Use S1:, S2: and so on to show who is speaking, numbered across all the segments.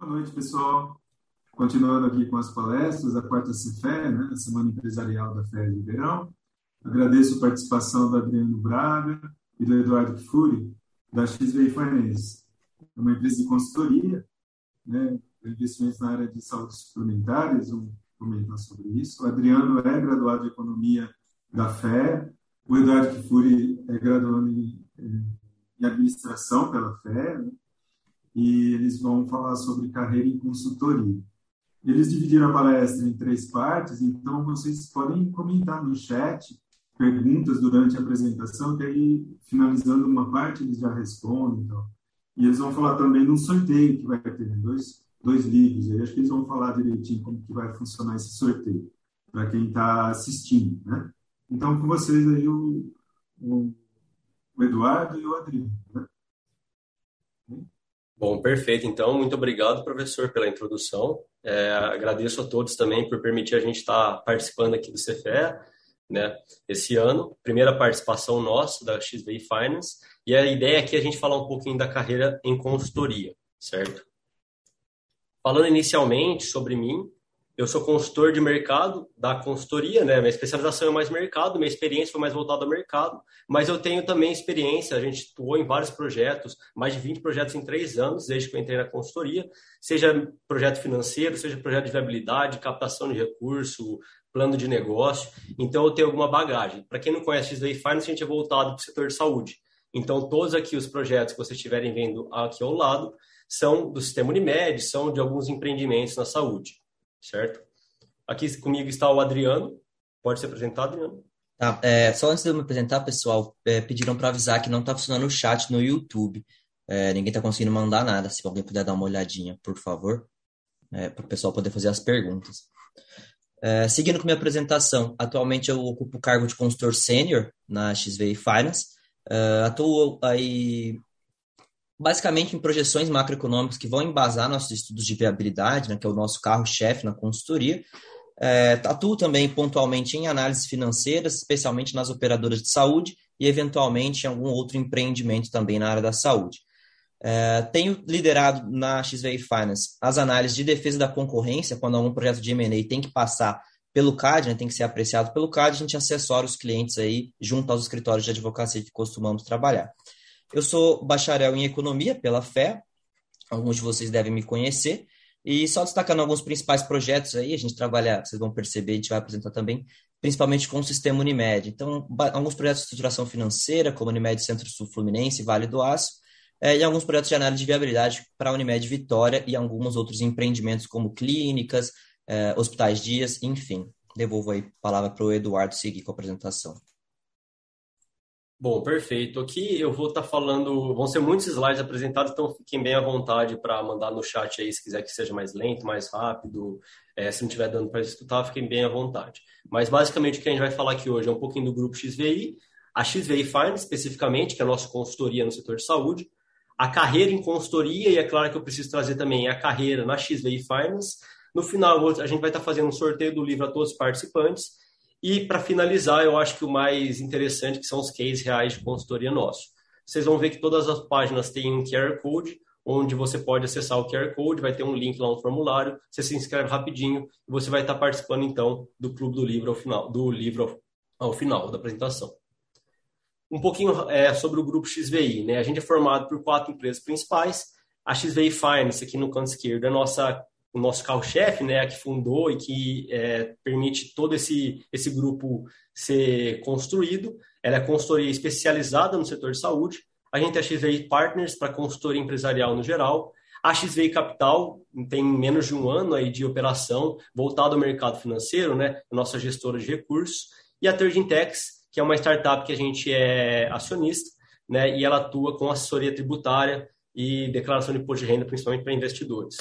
S1: Boa noite, pessoal. Continuando aqui com as palestras da quarta CFE, né, a Semana Empresarial da FE de Verão. Agradeço a participação do Adriano Braga e do Eduardo Kfouri, da XVI Finance, uma empresa de consultoria, né, investimentos na área de saúde suplementares, vamos comentar sobre isso. O Adriano é graduado em Economia da FE, o Eduardo Kfouri é graduado em, em Administração pela FE, né, e eles vão falar sobre carreira em consultoria. Eles dividiram a palestra em três partes, então vocês podem comentar no chat perguntas durante a apresentação, que aí, finalizando uma parte, eles já respondem. Então. E eles vão falar também no sorteio que vai ter, dois, dois livros. Aí acho que eles vão falar direitinho como que vai funcionar esse sorteio, para quem está assistindo. Né? Então, com vocês aí, o, o Eduardo e o Adriano. Né?
S2: Bom, perfeito. Então, muito obrigado, professor, pela introdução. É, agradeço a todos também por permitir a gente estar participando aqui do CFE, né, esse ano. Primeira participação nossa da XVI Finance. E a ideia aqui é a gente falar um pouquinho da carreira em consultoria, certo? Falando inicialmente sobre mim, eu sou consultor de mercado da consultoria, né? Minha especialização é mais mercado, minha experiência foi mais voltada ao mercado, mas eu tenho também experiência, a gente atuou em vários projetos, mais de 20 projetos em três anos, desde que eu entrei na consultoria, seja projeto financeiro, seja projeto de viabilidade, captação de recurso, plano de negócio, então eu tenho alguma bagagem. Para quem não conhece XDA Finance, a gente é voltado para o setor de saúde. Então, todos aqui os projetos que vocês estiverem vendo aqui ao lado são do sistema Unimed, são de alguns empreendimentos na saúde certo? Aqui comigo está o Adriano. Pode se apresentar, Adriano.
S3: Tá, é, só antes de eu me apresentar, pessoal, é, pediram para avisar que não está funcionando o chat no YouTube. É, ninguém está conseguindo mandar nada. Se alguém puder dar uma olhadinha, por favor, é, para o pessoal poder fazer as perguntas. É, seguindo com minha apresentação, atualmente eu ocupo o cargo de consultor sênior na XVI Finance. É, atuo aí basicamente em projeções macroeconômicas que vão embasar nossos estudos de viabilidade, né, que é o nosso carro-chefe na consultoria. É, atuo também pontualmente em análises financeiras, especialmente nas operadoras de saúde e, eventualmente, em algum outro empreendimento também na área da saúde. É, tenho liderado na XVI Finance as análises de defesa da concorrência, quando algum projeto de M&A tem que passar pelo CAD, né, tem que ser apreciado pelo CAD, a gente assessora os clientes aí junto aos escritórios de advocacia que costumamos trabalhar. Eu sou bacharel em economia pela FE, alguns de vocês devem me conhecer. E só destacando alguns principais projetos aí, a gente trabalha, vocês vão perceber, a gente vai apresentar também, principalmente com o sistema Unimed. Então, alguns projetos de estruturação financeira, como Unimed Centro-Sul Fluminense, Vale do Aço, é, e alguns projetos de análise de viabilidade para a Unimed Vitória e alguns outros empreendimentos, como clínicas, é, hospitais dias, enfim. Devolvo aí a palavra para o Eduardo seguir com a apresentação.
S2: Bom, perfeito. Aqui eu vou estar tá falando, vão ser muitos slides apresentados, então fiquem bem à vontade para mandar no chat aí se quiser que seja mais lento, mais rápido. É, se não estiver dando para escutar, fiquem bem à vontade. Mas basicamente o que a gente vai falar aqui hoje é um pouquinho do grupo XVI, a XVI Finance especificamente, que é a nossa consultoria no setor de saúde, a carreira em consultoria, e é claro que eu preciso trazer também a carreira na XVI Finance. No final, a gente vai estar tá fazendo um sorteio do livro a todos os participantes e para finalizar, eu acho que o mais interessante que são os cases reais de consultoria nosso. Vocês vão ver que todas as páginas têm um QR Code, onde você pode acessar o QR Code, vai ter um link lá no formulário, você se inscreve rapidinho e você vai estar participando então do clube do livro ao final, do livro ao final da apresentação. Um pouquinho é, sobre o grupo XVI, né? A gente é formado por quatro empresas principais. A XVI Finance aqui no canto esquerdo é a nossa o nosso carro-chefe, né, que fundou e que é, permite todo esse, esse grupo ser construído. Ela é consultoria especializada no setor de saúde. A gente tem a XVI Partners para consultoria empresarial no geral. A XVI Capital tem menos de um ano aí de operação voltada ao mercado financeiro, né, nossa gestora de recursos. E a Tex, que é uma startup que a gente é acionista, né, e ela atua com assessoria tributária e declaração de imposto de renda, principalmente para investidores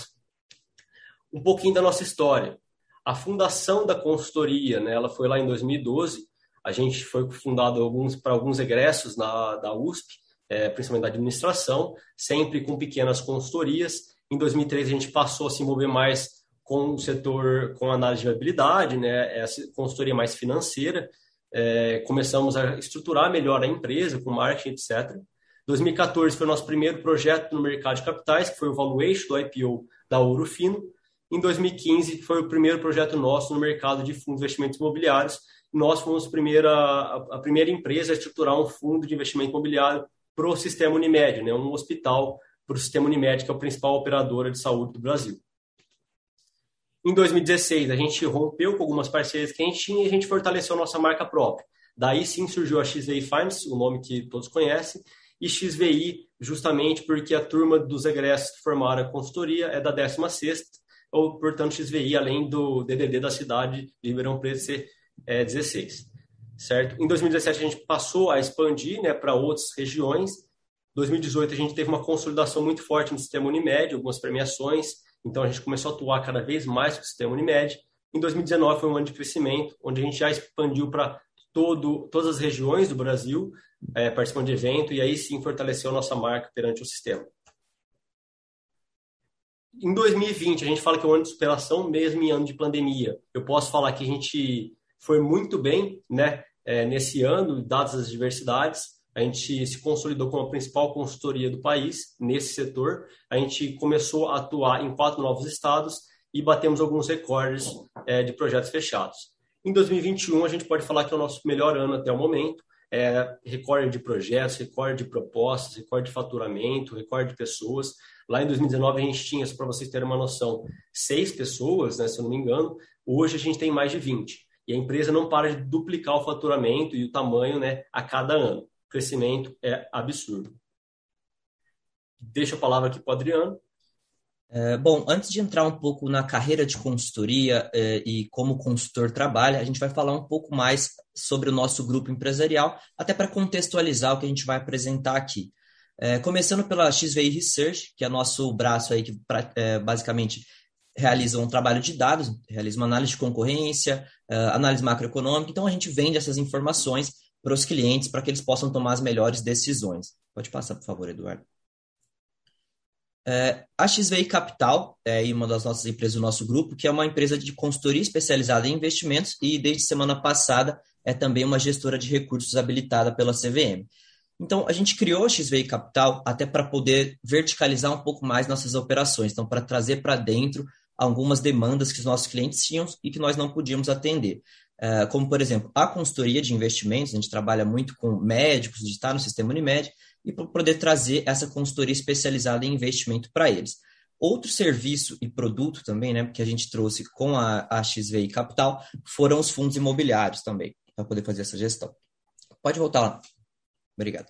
S2: um pouquinho da nossa história. A fundação da consultoria, né, ela foi lá em 2012. A gente foi fundado alguns, para alguns egressos na, da USP, é, principalmente da administração, sempre com pequenas consultorias. Em 2003 a gente passou a se envolver mais com o setor, com análise de viabilidade, né, essa consultoria mais financeira. É, começamos a estruturar melhor a empresa, com marketing, etc. 2014 foi o nosso primeiro projeto no mercado de capitais, que foi o valuation do IPO da Ouro Fino. Em 2015, foi o primeiro projeto nosso no mercado de fundos de investimentos imobiliários. Nós fomos a primeira, a primeira empresa a estruturar um fundo de investimento imobiliário para o sistema Unimed, né? um hospital para o sistema Unimed, que é a principal operadora de saúde do Brasil. Em 2016, a gente rompeu com algumas parcerias que a gente tinha e a gente fortaleceu a nossa marca própria. Daí sim surgiu a XVI Finance, o nome que todos conhecem, e XVI justamente porque a turma dos egressos que formaram a consultoria é da 16ª, ou, portanto, XVI, além do DDD da cidade de Ribeirão Preto ser é, 16, certo? Em 2017, a gente passou a expandir né, para outras regiões. Em 2018, a gente teve uma consolidação muito forte no sistema Unimed, algumas premiações, então a gente começou a atuar cada vez mais com o sistema Unimed. Em 2019 foi um ano de crescimento, onde a gente já expandiu para todo, todas as regiões do Brasil, é, participando de evento, e aí sim fortaleceu nossa marca perante o sistema. Em 2020, a gente fala que é um ano de superação, mesmo em ano de pandemia. Eu posso falar que a gente foi muito bem né, é, nesse ano, dadas as diversidades. A gente se consolidou como a principal consultoria do país nesse setor. A gente começou a atuar em quatro novos estados e batemos alguns recordes é, de projetos fechados. Em 2021, a gente pode falar que é o nosso melhor ano até o momento. É, recorde de projetos, recorde de propostas, recorde de faturamento, recorde de pessoas. Lá em 2019 a gente tinha, para vocês terem uma noção, seis pessoas, né, se eu não me engano. Hoje a gente tem mais de 20. E a empresa não para de duplicar o faturamento e o tamanho né, a cada ano. O crescimento é absurdo. Deixo a palavra aqui para o Adriano.
S3: É, bom, antes de entrar um pouco na carreira de consultoria é, e como o consultor trabalha, a gente vai falar um pouco mais sobre o nosso grupo empresarial, até para contextualizar o que a gente vai apresentar aqui. É, começando pela XVI Research, que é nosso braço aí que pra, é, basicamente realiza um trabalho de dados, realiza uma análise de concorrência, uh, análise macroeconômica. Então a gente vende essas informações para os clientes para que eles possam tomar as melhores decisões. Pode passar, por favor, Eduardo. É, a XVI Capital é uma das nossas empresas do nosso grupo, que é uma empresa de consultoria especializada em investimentos e desde semana passada é também uma gestora de recursos habilitada pela CVM. Então, a gente criou a XVI Capital até para poder verticalizar um pouco mais nossas operações, então, para trazer para dentro algumas demandas que os nossos clientes tinham e que nós não podíamos atender. Uh, como, por exemplo, a consultoria de investimentos, a gente trabalha muito com médicos, de estar no sistema Unimed, e poder trazer essa consultoria especializada em investimento para eles. Outro serviço e produto também, né, que a gente trouxe com a, a XVI Capital, foram os fundos imobiliários também, para poder fazer essa gestão. Pode voltar lá. Obrigado.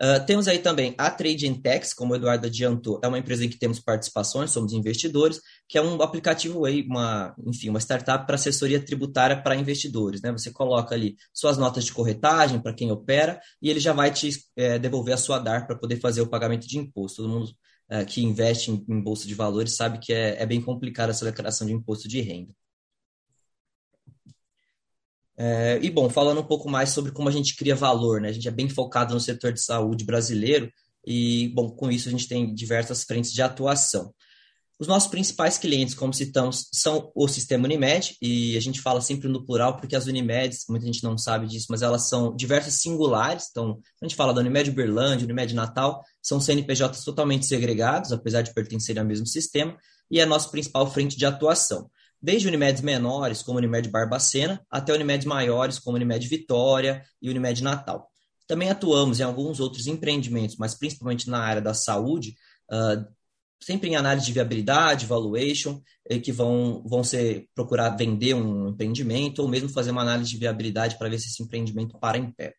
S3: Uh, temos aí também a Trade Intex, como o Eduardo adiantou, é uma empresa em que temos participações, somos investidores, que é um aplicativo aí, uma, enfim, uma startup para assessoria tributária para investidores. Né? Você coloca ali suas notas de corretagem para quem opera e ele já vai te é, devolver a sua DAR para poder fazer o pagamento de imposto. Todo mundo é, que investe em, bolsa de valores sabe que é, é bem complicada essa declaração de imposto de renda. É, e bom, falando um pouco mais sobre como a gente cria valor, né? A gente é bem focado no setor de saúde brasileiro e, bom, com isso a gente tem diversas frentes de atuação. Os nossos principais clientes, como citamos, são o sistema Unimed, e a gente fala sempre no plural porque as Unimeds, muita gente não sabe disso, mas elas são diversas singulares. Então, a gente fala da Unimed Uberlândia, Unimed Natal, são CNPJs totalmente segregados, apesar de pertencerem ao mesmo sistema, e é a nossa principal frente de atuação desde Unimedes menores, como Unimed Barbacena, até Unimedes maiores, como Unimed Vitória e Unimed Natal. Também atuamos em alguns outros empreendimentos, mas principalmente na área da saúde, uh, sempre em análise de viabilidade, valuation, que vão, vão ser procurar vender um empreendimento ou mesmo fazer uma análise de viabilidade para ver se esse empreendimento para em pé.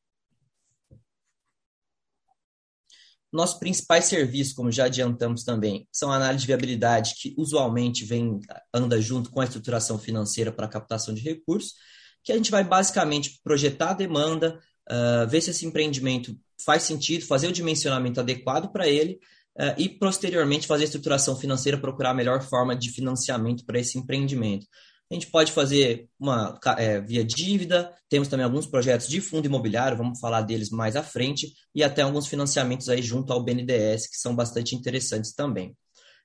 S3: Nossos principais serviços, como já adiantamos também, são a análise de viabilidade, que usualmente vem, anda junto com a estruturação financeira para captação de recursos, que a gente vai basicamente projetar a demanda, uh, ver se esse empreendimento faz sentido, fazer o dimensionamento adequado para ele uh, e, posteriormente, fazer a estruturação financeira, procurar a melhor forma de financiamento para esse empreendimento. A gente pode fazer uma é, via dívida, temos também alguns projetos de fundo imobiliário, vamos falar deles mais à frente, e até alguns financiamentos aí junto ao BNDES, que são bastante interessantes também.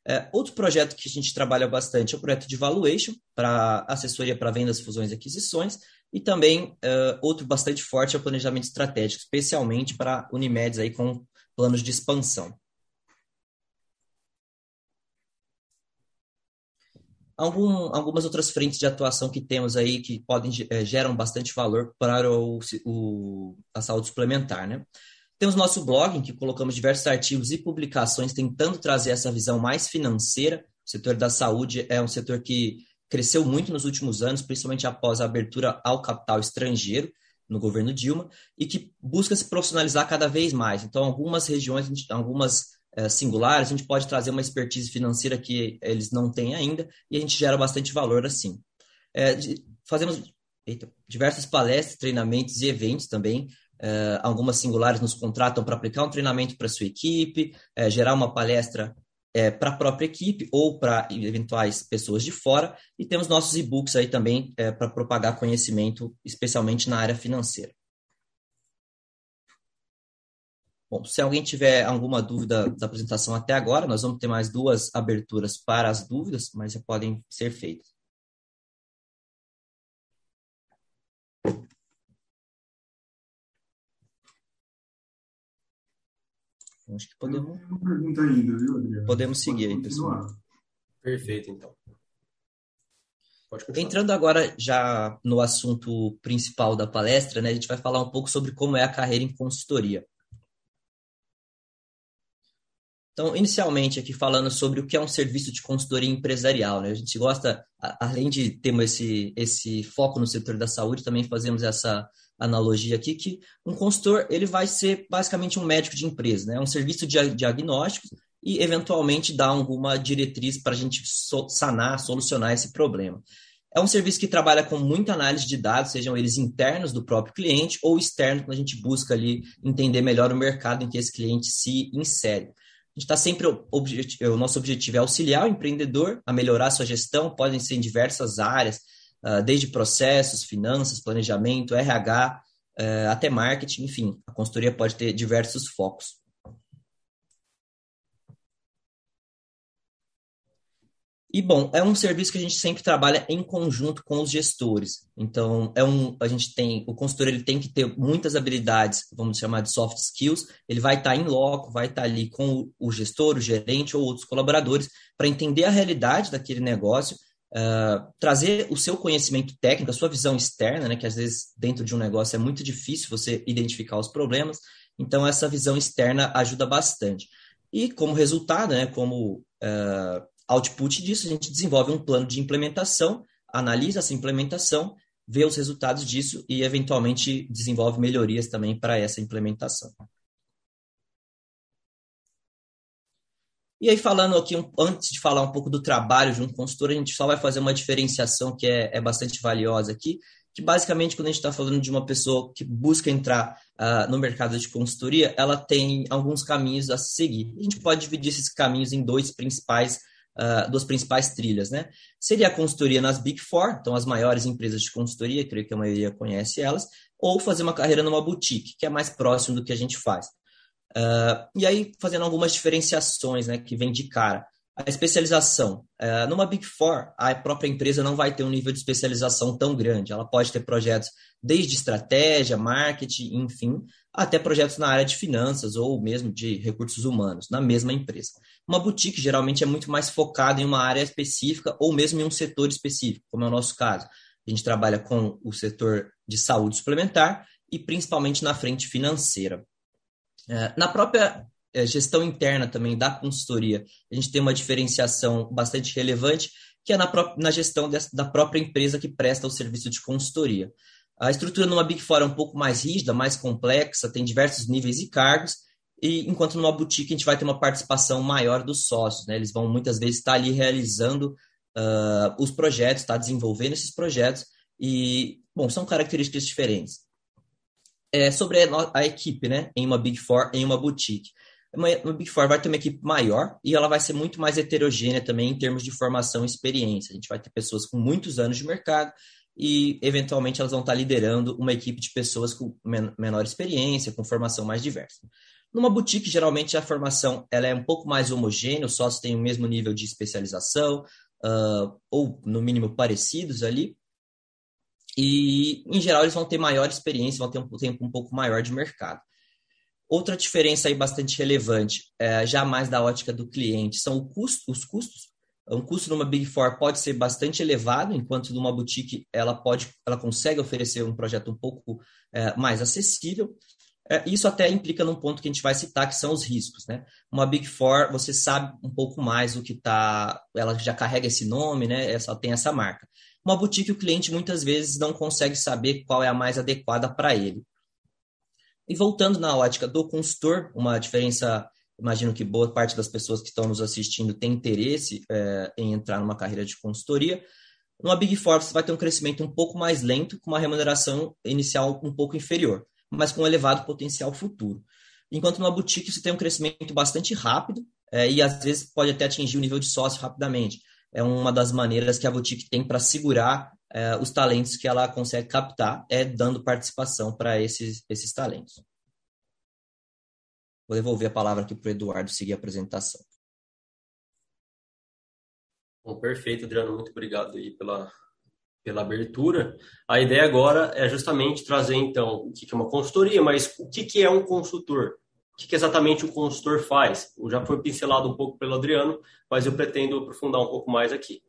S3: É, outro projeto que a gente trabalha bastante é o projeto de valuation, para assessoria para vendas, fusões e aquisições, e também é, outro bastante forte é o planejamento estratégico, especialmente para Unimedes aí com planos de expansão. Algum, algumas outras frentes de atuação que temos aí que podem é, geram bastante valor para o, o, a saúde suplementar, né? Temos nosso blog, em que colocamos diversos artigos e publicações tentando trazer essa visão mais financeira. O setor da saúde é um setor que cresceu muito nos últimos anos, principalmente após a abertura ao capital estrangeiro no governo Dilma, e que busca se profissionalizar cada vez mais. Então, algumas regiões, algumas singulares, a gente pode trazer uma expertise financeira que eles não têm ainda, e a gente gera bastante valor assim. É, fazemos eita, diversas palestras, treinamentos e eventos também. É, algumas singulares nos contratam para aplicar um treinamento para sua equipe, é, gerar uma palestra para a própria equipe ou para eventuais pessoas de fora. E temos nossos e-books aí também para propagar conhecimento, especialmente na área financeira. Bom, se alguém tiver alguma dúvida da apresentação até agora, nós vamos ter mais duas aberturas para as dúvidas, mas já podem ser feitas. Acho que podemos.
S1: Uma pergunta ainda, viu, Adriano?
S3: Podemos seguir aí, pessoal.
S2: Perfeito, então.
S3: Entrando agora já no assunto principal da palestra, né, a gente vai falar um pouco sobre como é a carreira em consultoria. Então, inicialmente aqui falando sobre o que é um serviço de consultoria empresarial, né? A gente gosta, além de termos esse, esse foco no setor da saúde, também fazemos essa analogia aqui que um consultor ele vai ser basicamente um médico de empresa, né? É um serviço de diagnóstico e eventualmente dar alguma diretriz para a gente sanar, solucionar esse problema. É um serviço que trabalha com muita análise de dados, sejam eles internos do próprio cliente ou externos, quando a gente busca ali entender melhor o mercado em que esse cliente se insere. A gente está sempre, o nosso objetivo é auxiliar o empreendedor a melhorar sua gestão, podem ser em diversas áreas, ah, desde processos, finanças, planejamento, RH, eh, até marketing, enfim, a consultoria pode ter diversos focos. E bom, é um serviço que a gente sempre trabalha em conjunto com os gestores. Então, é um, a gente tem o consultor ele tem que ter muitas habilidades, vamos chamar de soft skills. Ele vai estar em loco, vai estar ali com o gestor, o gerente ou outros colaboradores para entender a realidade daquele negócio Uh, trazer o seu conhecimento técnico, a sua visão externa, né, que às vezes dentro de um negócio é muito difícil você identificar os problemas, então essa visão externa ajuda bastante. E como resultado, né, como uh, output disso, a gente desenvolve um plano de implementação, analisa essa implementação, vê os resultados disso e eventualmente desenvolve melhorias também para essa implementação. E aí, falando aqui, antes de falar um pouco do trabalho de um consultor, a gente só vai fazer uma diferenciação que é, é bastante valiosa aqui, que basicamente, quando a gente está falando de uma pessoa que busca entrar uh, no mercado de consultoria, ela tem alguns caminhos a seguir. A gente pode dividir esses caminhos em dois principais, uh, duas principais trilhas, né? Seria a consultoria nas Big Four, então as maiores empresas de consultoria, creio que a maioria conhece elas, ou fazer uma carreira numa boutique, que é mais próximo do que a gente faz. Uh, e aí, fazendo algumas diferenciações né, que vem de cara. A especialização. Uh, numa Big Four, a própria empresa não vai ter um nível de especialização tão grande. Ela pode ter projetos desde estratégia, marketing, enfim, até projetos na área de finanças ou mesmo de recursos humanos, na mesma empresa. Uma boutique geralmente é muito mais focada em uma área específica ou mesmo em um setor específico, como é o nosso caso. A gente trabalha com o setor de saúde suplementar e principalmente na frente financeira. É, na própria é, gestão interna também da consultoria, a gente tem uma diferenciação bastante relevante, que é na, na gestão da própria empresa que presta o serviço de consultoria. A estrutura numa Big Four é um pouco mais rígida, mais complexa, tem diversos níveis e cargos, e enquanto numa boutique a gente vai ter uma participação maior dos sócios, né? Eles vão muitas vezes estar ali realizando uh, os projetos, estar desenvolvendo esses projetos, e, bom, são características diferentes é, sobre a, a, equipe, né? Em uma Big Four, em uma boutique. Uma, uma, Big Four vai ter uma equipe maior e ela vai ser muito mais heterogênea também em termos de formação e experiência. A gente vai ter pessoas com muitos anos de mercado e, eventualmente, elas vão estar liderando uma equipe de pessoas com men menor experiência, com formação mais diversa. Numa boutique, geralmente, a formação ela é um pouco mais homogênea, os sócios têm o mesmo nível de especialização, uh, ou, no mínimo, parecidos ali, e, em geral, eles vão ter maior experiência, vão ter um tempo um pouco maior de mercado. Outra diferença aí bastante relevante, é, já mais da ótica do cliente, são custo, os custos. Um custo numa Big Four pode ser bastante elevado, enquanto numa boutique ela pode, ela consegue oferecer um projeto um pouco é, mais acessível. É, isso até implica num ponto que a gente vai citar, que são os riscos. Né? Uma Big Four, você sabe um pouco mais o que está. Ela já carrega esse nome, né? Ela tem essa marca. Uma boutique, o cliente muitas vezes não consegue saber qual é a mais adequada para ele. E voltando na ótica do consultor, uma diferença, imagino que boa parte das pessoas que estão nos assistindo tem interesse é, em entrar numa carreira de consultoria. Numa Big Four, você vai ter um crescimento um pouco mais lento, com uma remuneração inicial um pouco inferior mas com um elevado potencial futuro. Enquanto numa boutique você tem um crescimento bastante rápido é, e às vezes pode até atingir o nível de sócio rapidamente. É uma das maneiras que a boutique tem para segurar é, os talentos que ela consegue captar, é dando participação para esses, esses talentos. Vou devolver a palavra aqui para o Eduardo seguir a apresentação.
S2: Bom, perfeito, Adriano. Muito obrigado aí pela, pela abertura. A ideia agora é justamente trazer, então, o que é uma consultoria, mas o que é um consultor? O que exatamente o consultor faz? Já foi pincelado um pouco pelo Adriano, mas eu pretendo aprofundar um pouco mais aqui.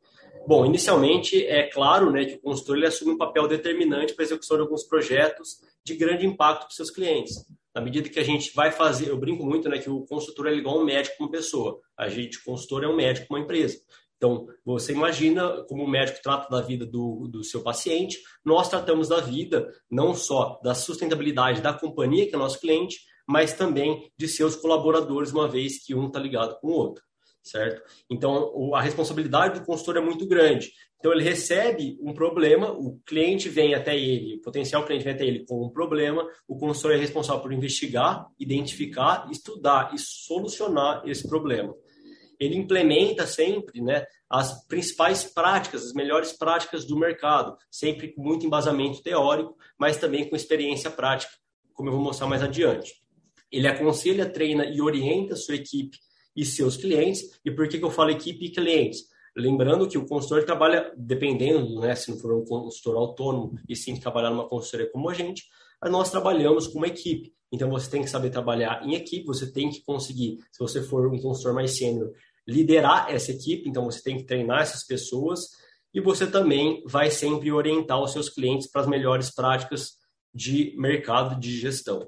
S2: Bom, inicialmente, é claro né, que o consultor ele assume um papel determinante para a execução de alguns projetos de grande impacto para seus clientes. Na medida que a gente vai fazer, eu brinco muito né, que o consultor é igual um médico uma pessoa. A gente, consultor, é um médico uma empresa. Então, você imagina como o médico trata da vida do, do seu paciente, nós tratamos da vida não só da sustentabilidade da companhia, que é nosso cliente, mas também de seus colaboradores, uma vez que um está ligado com o outro, certo? Então, a responsabilidade do consultor é muito grande. Então, ele recebe um problema, o cliente vem até ele, o potencial cliente vem até ele com um problema, o consultor é responsável por investigar, identificar, estudar e solucionar esse problema ele implementa sempre né, as principais práticas, as melhores práticas do mercado, sempre com muito embasamento teórico, mas também com experiência prática, como eu vou mostrar mais adiante. Ele aconselha, treina e orienta a sua equipe e seus clientes. E por que, que eu falo equipe e clientes? Lembrando que o consultor trabalha, dependendo, né, se não for um consultor autônomo e sim trabalhar numa consultoria como a gente, nós trabalhamos com uma equipe. Então você tem que saber trabalhar em equipe, você tem que conseguir, se você for um consultor mais sênior, liderar essa equipe, então você tem que treinar essas pessoas e você também vai sempre orientar os seus clientes para as melhores práticas de mercado de gestão.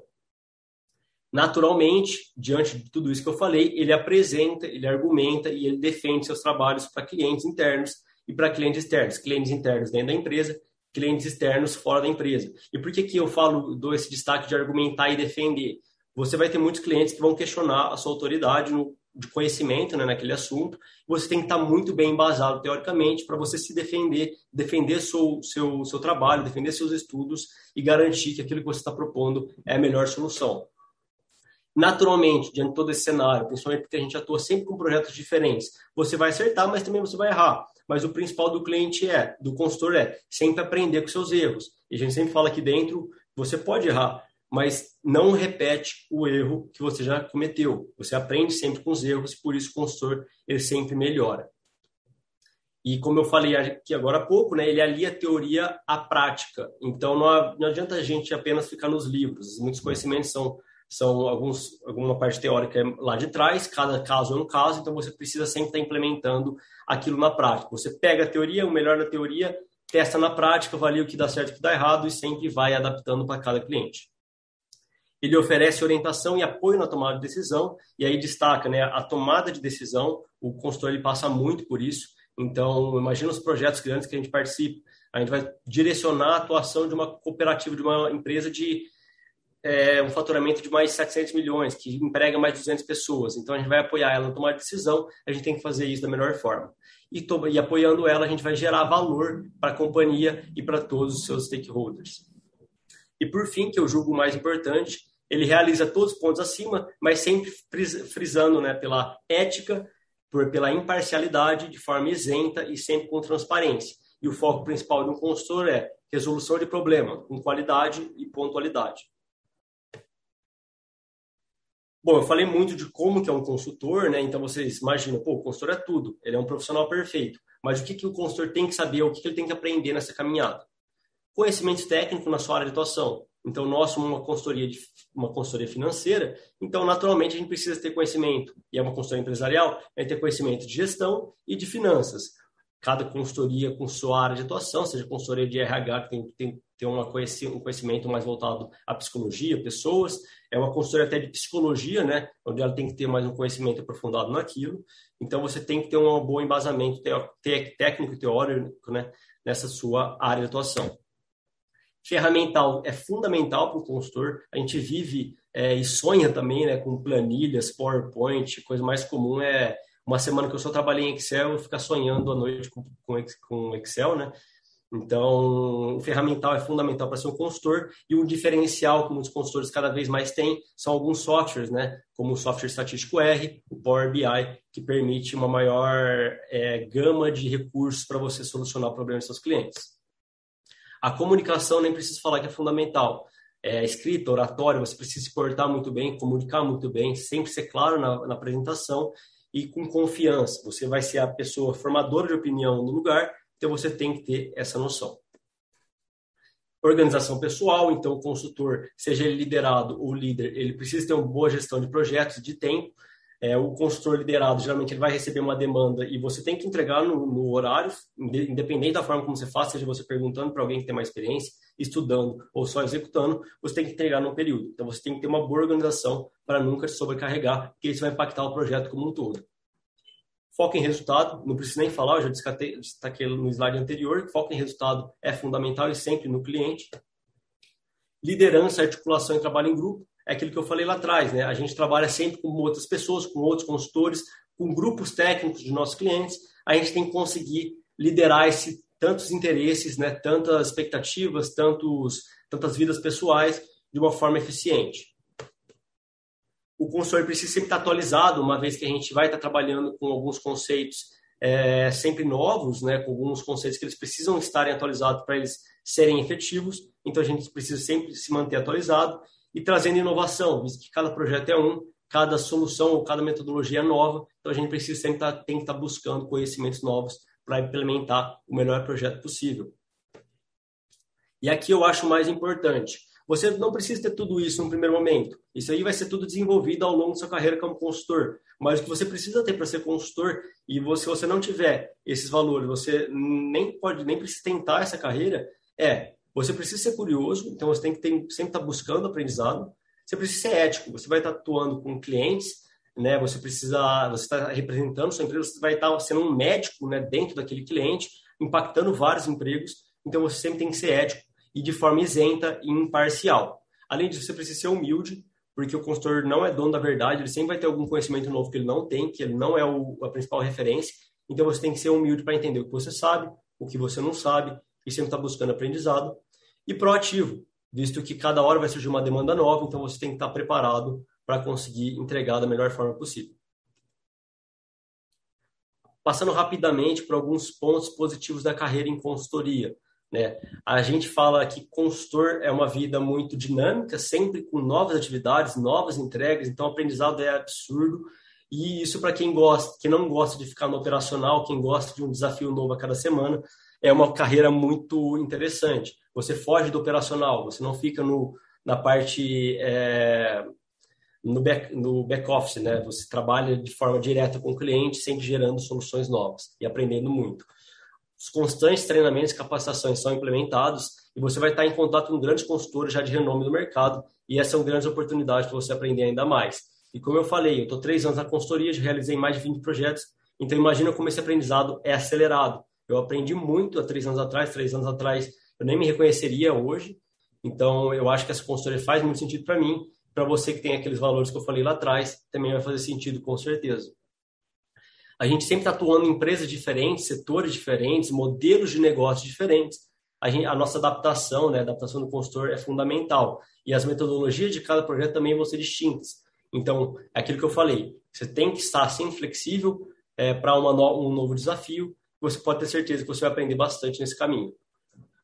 S2: Naturalmente, diante de tudo isso que eu falei, ele apresenta, ele argumenta e ele defende seus trabalhos para clientes internos e para clientes externos, clientes internos dentro da empresa, clientes externos fora da empresa. E por que que eu falo dou esse destaque de argumentar e defender? Você vai ter muitos clientes que vão questionar a sua autoridade no de conhecimento né, naquele assunto, você tem que estar muito bem embasado teoricamente para você se defender, defender seu, seu, seu trabalho, defender seus estudos e garantir que aquilo que você está propondo é a melhor solução. Naturalmente, diante de todo esse cenário, principalmente porque a gente atua sempre com projetos diferentes, você vai acertar, mas também você vai errar. Mas o principal do cliente é, do consultor é, sempre aprender com seus erros. E a gente sempre fala aqui dentro, você pode errar, mas não repete o erro que você já cometeu. Você aprende sempre com os erros por isso o consultor ele sempre melhora. E como eu falei aqui agora há pouco, né, ele alia a teoria à prática. Então não adianta a gente apenas ficar nos livros. Muitos conhecimentos são são alguns, alguma parte teórica lá de trás, cada caso é um caso, então você precisa sempre estar implementando aquilo na prática. Você pega a teoria, o melhor da teoria, testa na prática, avalia o que dá certo e o que dá errado e sempre vai adaptando para cada cliente. Ele oferece orientação e apoio na tomada de decisão, e aí destaca né, a tomada de decisão, o consultor ele passa muito por isso, então imagina os projetos grandes que a gente participa, a gente vai direcionar a atuação de uma cooperativa, de uma empresa de é, um faturamento de mais 700 milhões, que emprega mais de 200 pessoas, então a gente vai apoiar ela na tomada de decisão, a gente tem que fazer isso da melhor forma. E, e apoiando ela, a gente vai gerar valor para a companhia e para todos os seus stakeholders. E por fim, que eu julgo mais importante, ele realiza todos os pontos acima, mas sempre frisando né, pela ética, por, pela imparcialidade, de forma isenta e sempre com transparência. E o foco principal de um consultor é resolução de problema, com qualidade e pontualidade. Bom, eu falei muito de como que é um consultor, né? Então vocês imaginam, pô, o consultor é tudo, ele é um profissional perfeito. Mas o que, que o consultor tem que saber, o que, que ele tem que aprender nessa caminhada? Conhecimentos técnicos na sua área de atuação, Então, nós somos uma consultoria, de, uma consultoria financeira, então, naturalmente, a gente precisa ter conhecimento, e é uma consultoria empresarial, é ter conhecimento de gestão e de finanças. Cada consultoria com sua área de atuação, seja consultoria de RH, que tem, tem, uma um conhecimento mais voltado à psicologia, pessoas, é uma consultoria até de psicologia, né, onde ela tem que ter mais um conhecimento aprofundado naquilo. Então, você tem que ter um bom embasamento técnico e teórico né, nessa sua área de atuação. Ferramental é fundamental para o consultor. A gente vive é, e sonha também né, com planilhas, PowerPoint, coisa mais comum é uma semana que eu só trabalhei em Excel, eu ficar sonhando à noite com, com Excel, né? Então, o ferramental é fundamental para ser um consultor e um diferencial que muitos consultores cada vez mais têm são alguns softwares, né? Como o software estatístico R, o Power BI, que permite uma maior é, gama de recursos para você solucionar problemas dos seus clientes. A comunicação nem preciso falar que é fundamental. É, escrita, oratória, você precisa se portar muito bem, comunicar muito bem, sempre ser claro na, na apresentação e com confiança. Você vai ser a pessoa formadora de opinião no lugar, então você tem que ter essa noção. Organização pessoal, então o consultor, seja ele liderado ou líder, ele precisa ter uma boa gestão de projetos, de tempo, é, o consultor liderado, geralmente ele vai receber uma demanda e você tem que entregar no, no horário, independente da forma como você faz, seja você perguntando para alguém que tem mais experiência, estudando ou só executando, você tem que entregar no período. Então você tem que ter uma boa organização para nunca se sobrecarregar, porque isso vai impactar o projeto como um todo. Foco em resultado, não preciso nem falar, eu já destaquei no slide anterior, foco em resultado é fundamental e sempre no cliente. Liderança, articulação e trabalho em grupo é aquilo que eu falei lá atrás, né? A gente trabalha sempre com outras pessoas, com outros consultores, com grupos técnicos de nossos clientes. A gente tem que conseguir liderar esse tantos interesses, né? Tantas expectativas, tantos tantas vidas pessoais de uma forma eficiente. O consultor precisa sempre estar atualizado, uma vez que a gente vai estar trabalhando com alguns conceitos é, sempre novos, né, com alguns conceitos que eles precisam estarem atualizados para eles serem efetivos. Então a gente precisa sempre se manter atualizado e trazendo inovação, visto que cada projeto é um, cada solução ou cada metodologia é nova, então a gente precisa sempre estar, tá, tem que estar tá buscando conhecimentos novos para implementar o melhor projeto possível. E aqui eu acho mais importante. Você não precisa ter tudo isso no primeiro momento. Isso aí vai ser tudo desenvolvido ao longo da sua carreira como consultor. Mas o que você precisa ter para ser consultor, e você, se você não tiver esses valores, você nem pode, nem precisa tentar essa carreira, é você precisa ser curioso, então você tem que ter, sempre estar tá buscando aprendizado. Você precisa ser ético, você vai estar tá atuando com clientes, né? Você precisa, você está representando sua empresa, você vai estar tá sendo um médico, né, dentro daquele cliente, impactando vários empregos. Então você sempre tem que ser ético e de forma isenta e imparcial. Além disso, você precisa ser humilde, porque o consultor não é dono da verdade, ele sempre vai ter algum conhecimento novo que ele não tem, que ele não é o, a principal referência. Então você tem que ser humilde para entender o que você sabe, o que você não sabe, e sempre estar buscando aprendizado e proativo, visto que cada hora vai surgir uma demanda nova, então você tem que estar preparado para conseguir entregar da melhor forma possível. Passando rapidamente por alguns pontos positivos da carreira em consultoria. Né? A gente fala que consultor é uma vida muito dinâmica, sempre com novas atividades, novas entregas, então o aprendizado é absurdo. E isso para quem gosta, quem não gosta de ficar no operacional, quem gosta de um desafio novo a cada semana, é uma carreira muito interessante. Você foge do operacional, você não fica no, na parte é, no back, no back office, né? Você trabalha de forma direta com o cliente, sempre gerando soluções novas e aprendendo muito. Os constantes treinamentos e capacitações são implementados e você vai estar em contato com grandes consultores já de renome no mercado e essas são grandes oportunidades para você aprender ainda mais. E como eu falei, eu estou três anos na consultoria, já realizei mais de 20 projetos, então imagina como esse aprendizado é acelerado. Eu aprendi muito há três anos atrás, três anos atrás eu nem me reconheceria hoje. Então, eu acho que essa consultoria faz muito sentido para mim. Para você que tem aqueles valores que eu falei lá atrás, também vai fazer sentido, com certeza. A gente sempre está atuando em empresas diferentes, setores diferentes, modelos de negócios diferentes. A, gente, a nossa adaptação, né, a adaptação do consultor é fundamental. E as metodologias de cada projeto também vão ser distintas. Então, é aquilo que eu falei. Você tem que estar sempre flexível é, para no, um novo desafio você pode ter certeza que você vai aprender bastante nesse caminho.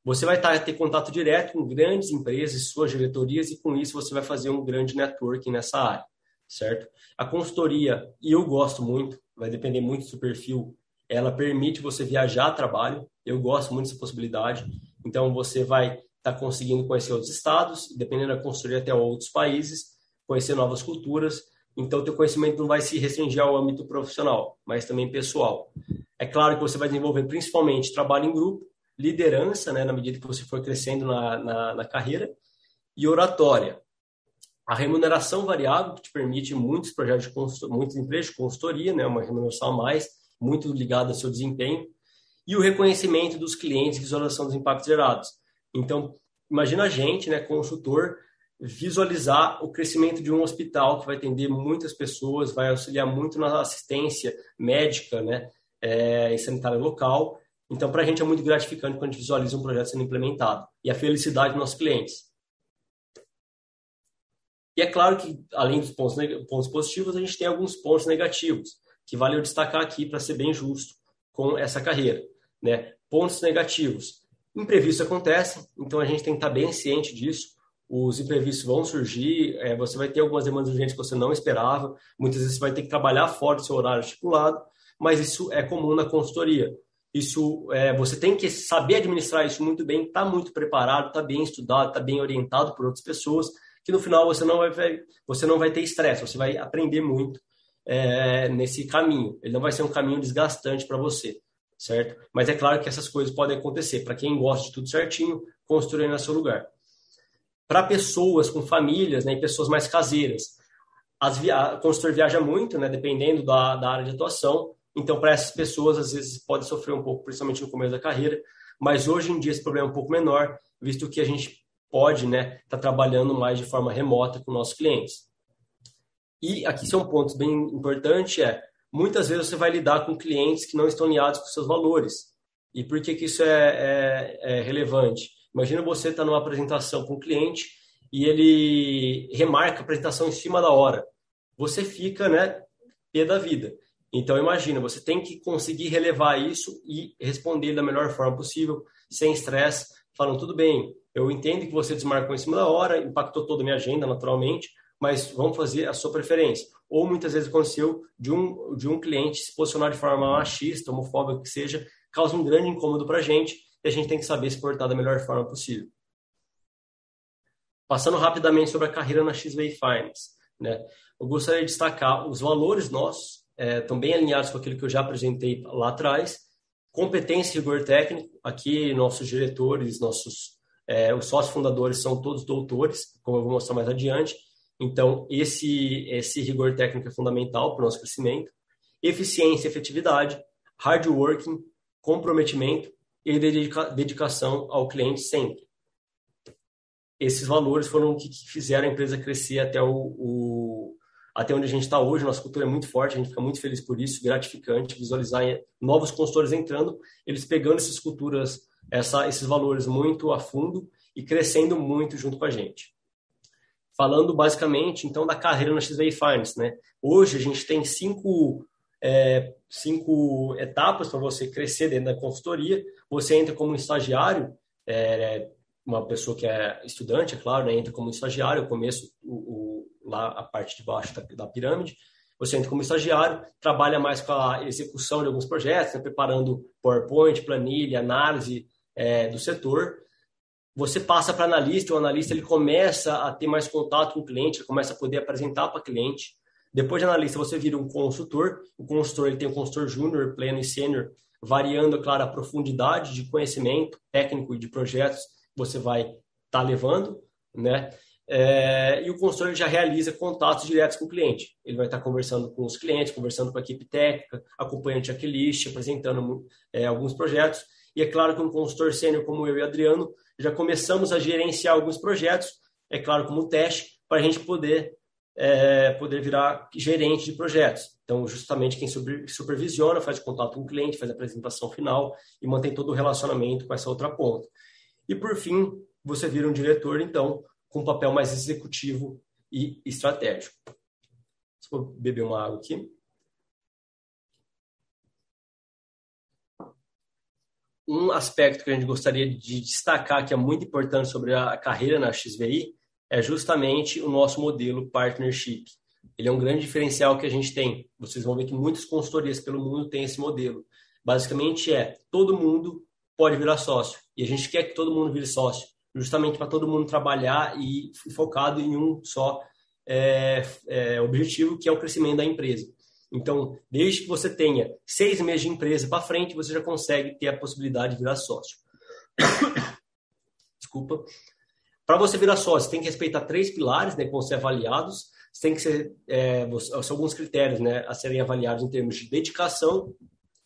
S2: Você vai estar, ter contato direto com grandes empresas, suas diretorias, e com isso você vai fazer um grande networking nessa área, certo? A consultoria, e eu gosto muito, vai depender muito do perfil, ela permite você viajar a trabalho, eu gosto muito dessa possibilidade, então você vai está conseguindo conhecer outros estados, dependendo da consultoria até outros países, conhecer novas culturas. Então, teu conhecimento não vai se restringir ao âmbito profissional, mas também pessoal. É claro que você vai desenvolver principalmente trabalho em grupo, liderança, né, na medida que você for crescendo na, na, na carreira, e oratória. A remuneração variável, que te permite muitos projetos de muitas empresas de consultoria, né, uma remuneração a mais, muito ligada ao seu desempenho, e o reconhecimento dos clientes e visualização dos impactos gerados. Então, imagina a gente, né, consultor, visualizar o crescimento de um hospital que vai atender muitas pessoas, vai auxiliar muito na assistência médica, né, é, e sanitária local. Então, para a gente é muito gratificante quando a gente visualiza um projeto sendo implementado e a felicidade dos nossos clientes. E é claro que, além dos pontos, pontos positivos, a gente tem alguns pontos negativos, que vale eu destacar aqui para ser bem justo com essa carreira. Né? Pontos negativos. Imprevistos acontecem, então a gente tem que estar bem ciente disso. Os imprevistos vão surgir, é, você vai ter algumas demandas urgentes que você não esperava, muitas vezes você vai ter que trabalhar fora do seu horário estipulado, mas isso é comum na consultoria. Isso, é, você tem que saber administrar isso muito bem, estar tá muito preparado, estar tá bem estudado, estar tá bem orientado por outras pessoas, que no final você não vai, você não vai ter estresse, você vai aprender muito é, nesse caminho. Ele não vai ser um caminho desgastante para você, certo? Mas é claro que essas coisas podem acontecer. Para quem gosta de tudo certinho, construir no seu lugar. Para pessoas com famílias, né, e pessoas mais caseiras, as via... o consultor viaja muito, né, dependendo da, da área de atuação. Então, para essas pessoas, às vezes pode sofrer um pouco, principalmente no começo da carreira. Mas hoje em dia esse problema é um pouco menor, visto que a gente pode estar né, tá trabalhando mais de forma remota com nossos clientes. E aqui são pontos bem importantes, é muitas vezes você vai lidar com clientes que não estão alinhados com seus valores. E por que, que isso é, é, é relevante? Imagina você estar tá numa apresentação com um cliente e ele remarca a apresentação em cima da hora. Você fica, né, pé da vida. Então imagina, você tem que conseguir relevar isso e responder da melhor forma possível, sem estresse, falando tudo bem, eu entendo que você desmarcou em cima da hora, impactou toda a minha agenda, naturalmente, mas vamos fazer a sua preferência. Ou muitas vezes aconteceu de um, de um cliente se posicionar de forma machista, homofóbica, que seja, causa um grande incômodo para a gente e a gente tem que saber se portar da melhor forma possível. Passando rapidamente sobre a carreira na XVA Finance, né? eu gostaria de destacar os valores nossos, é, bem alinhados com aquilo que eu já apresentei lá atrás, competência e rigor técnico, aqui nossos diretores, nossos é, os sócios fundadores são todos doutores, como eu vou mostrar mais adiante. Então, esse, esse rigor técnico é fundamental para o nosso crescimento. Eficiência, efetividade, hard working, comprometimento e dedica, dedicação ao cliente sempre. Esses valores foram o que fizeram a empresa crescer até, o, o até onde a gente está hoje. Nossa cultura é muito forte, a gente fica muito feliz por isso, gratificante visualizar novos consultores entrando, eles pegando essas culturas essa, esses valores muito a fundo e crescendo muito junto com a gente. Falando basicamente, então, da carreira na XVA Finance, né? Hoje a gente tem cinco, é, cinco etapas para você crescer dentro da consultoria. Você entra como estagiário, é, uma pessoa que é estudante, é claro, né? entra como estagiário, eu começo o, o, lá a parte de baixo da, da pirâmide, você entra como estagiário, trabalha mais com a execução de alguns projetos, né, preparando PowerPoint, planilha, análise é, do setor. Você passa para analista, o analista ele começa a ter mais contato com o cliente, ele começa a poder apresentar para o cliente. Depois de analista, você vira um consultor. O consultor ele tem o consultor júnior, pleno e sênior, variando, é claro, a profundidade de conhecimento técnico e de projetos que você vai estar tá levando, né? É, e o consultor já realiza contatos diretos com o cliente. Ele vai estar conversando com os clientes, conversando com a equipe técnica, acompanhando checklist, apresentando é, alguns projetos. E é claro que um consultor sênior como eu e Adriano já começamos a gerenciar alguns projetos, é claro, como teste, para a gente poder, é, poder virar gerente de projetos. Então, justamente quem supervisiona, faz contato com o cliente, faz a apresentação final e mantém todo o relacionamento com essa outra ponta. E, por fim, você vira um diretor, então, com um papel mais executivo e estratégico. Vou beber uma água aqui. um aspecto que a gente gostaria de destacar, que é muito importante sobre a carreira na XVI, é justamente o nosso modelo partnership. Ele é um grande diferencial que a gente tem. Vocês vão ver que muitas consultorias pelo mundo têm esse modelo. Basicamente é, todo mundo pode virar sócio. E a gente quer que todo mundo vire sócio. Justamente para todo mundo trabalhar e focado em um só é, é, objetivo, que é o crescimento da empresa. Então, desde que você tenha seis meses de empresa para frente, você já consegue ter a possibilidade de virar sócio. Desculpa. Para você virar sócio, tem que respeitar três pilares né, que vão ser avaliados. Você tem que ser, é, são alguns critérios né, a serem avaliados em termos de dedicação,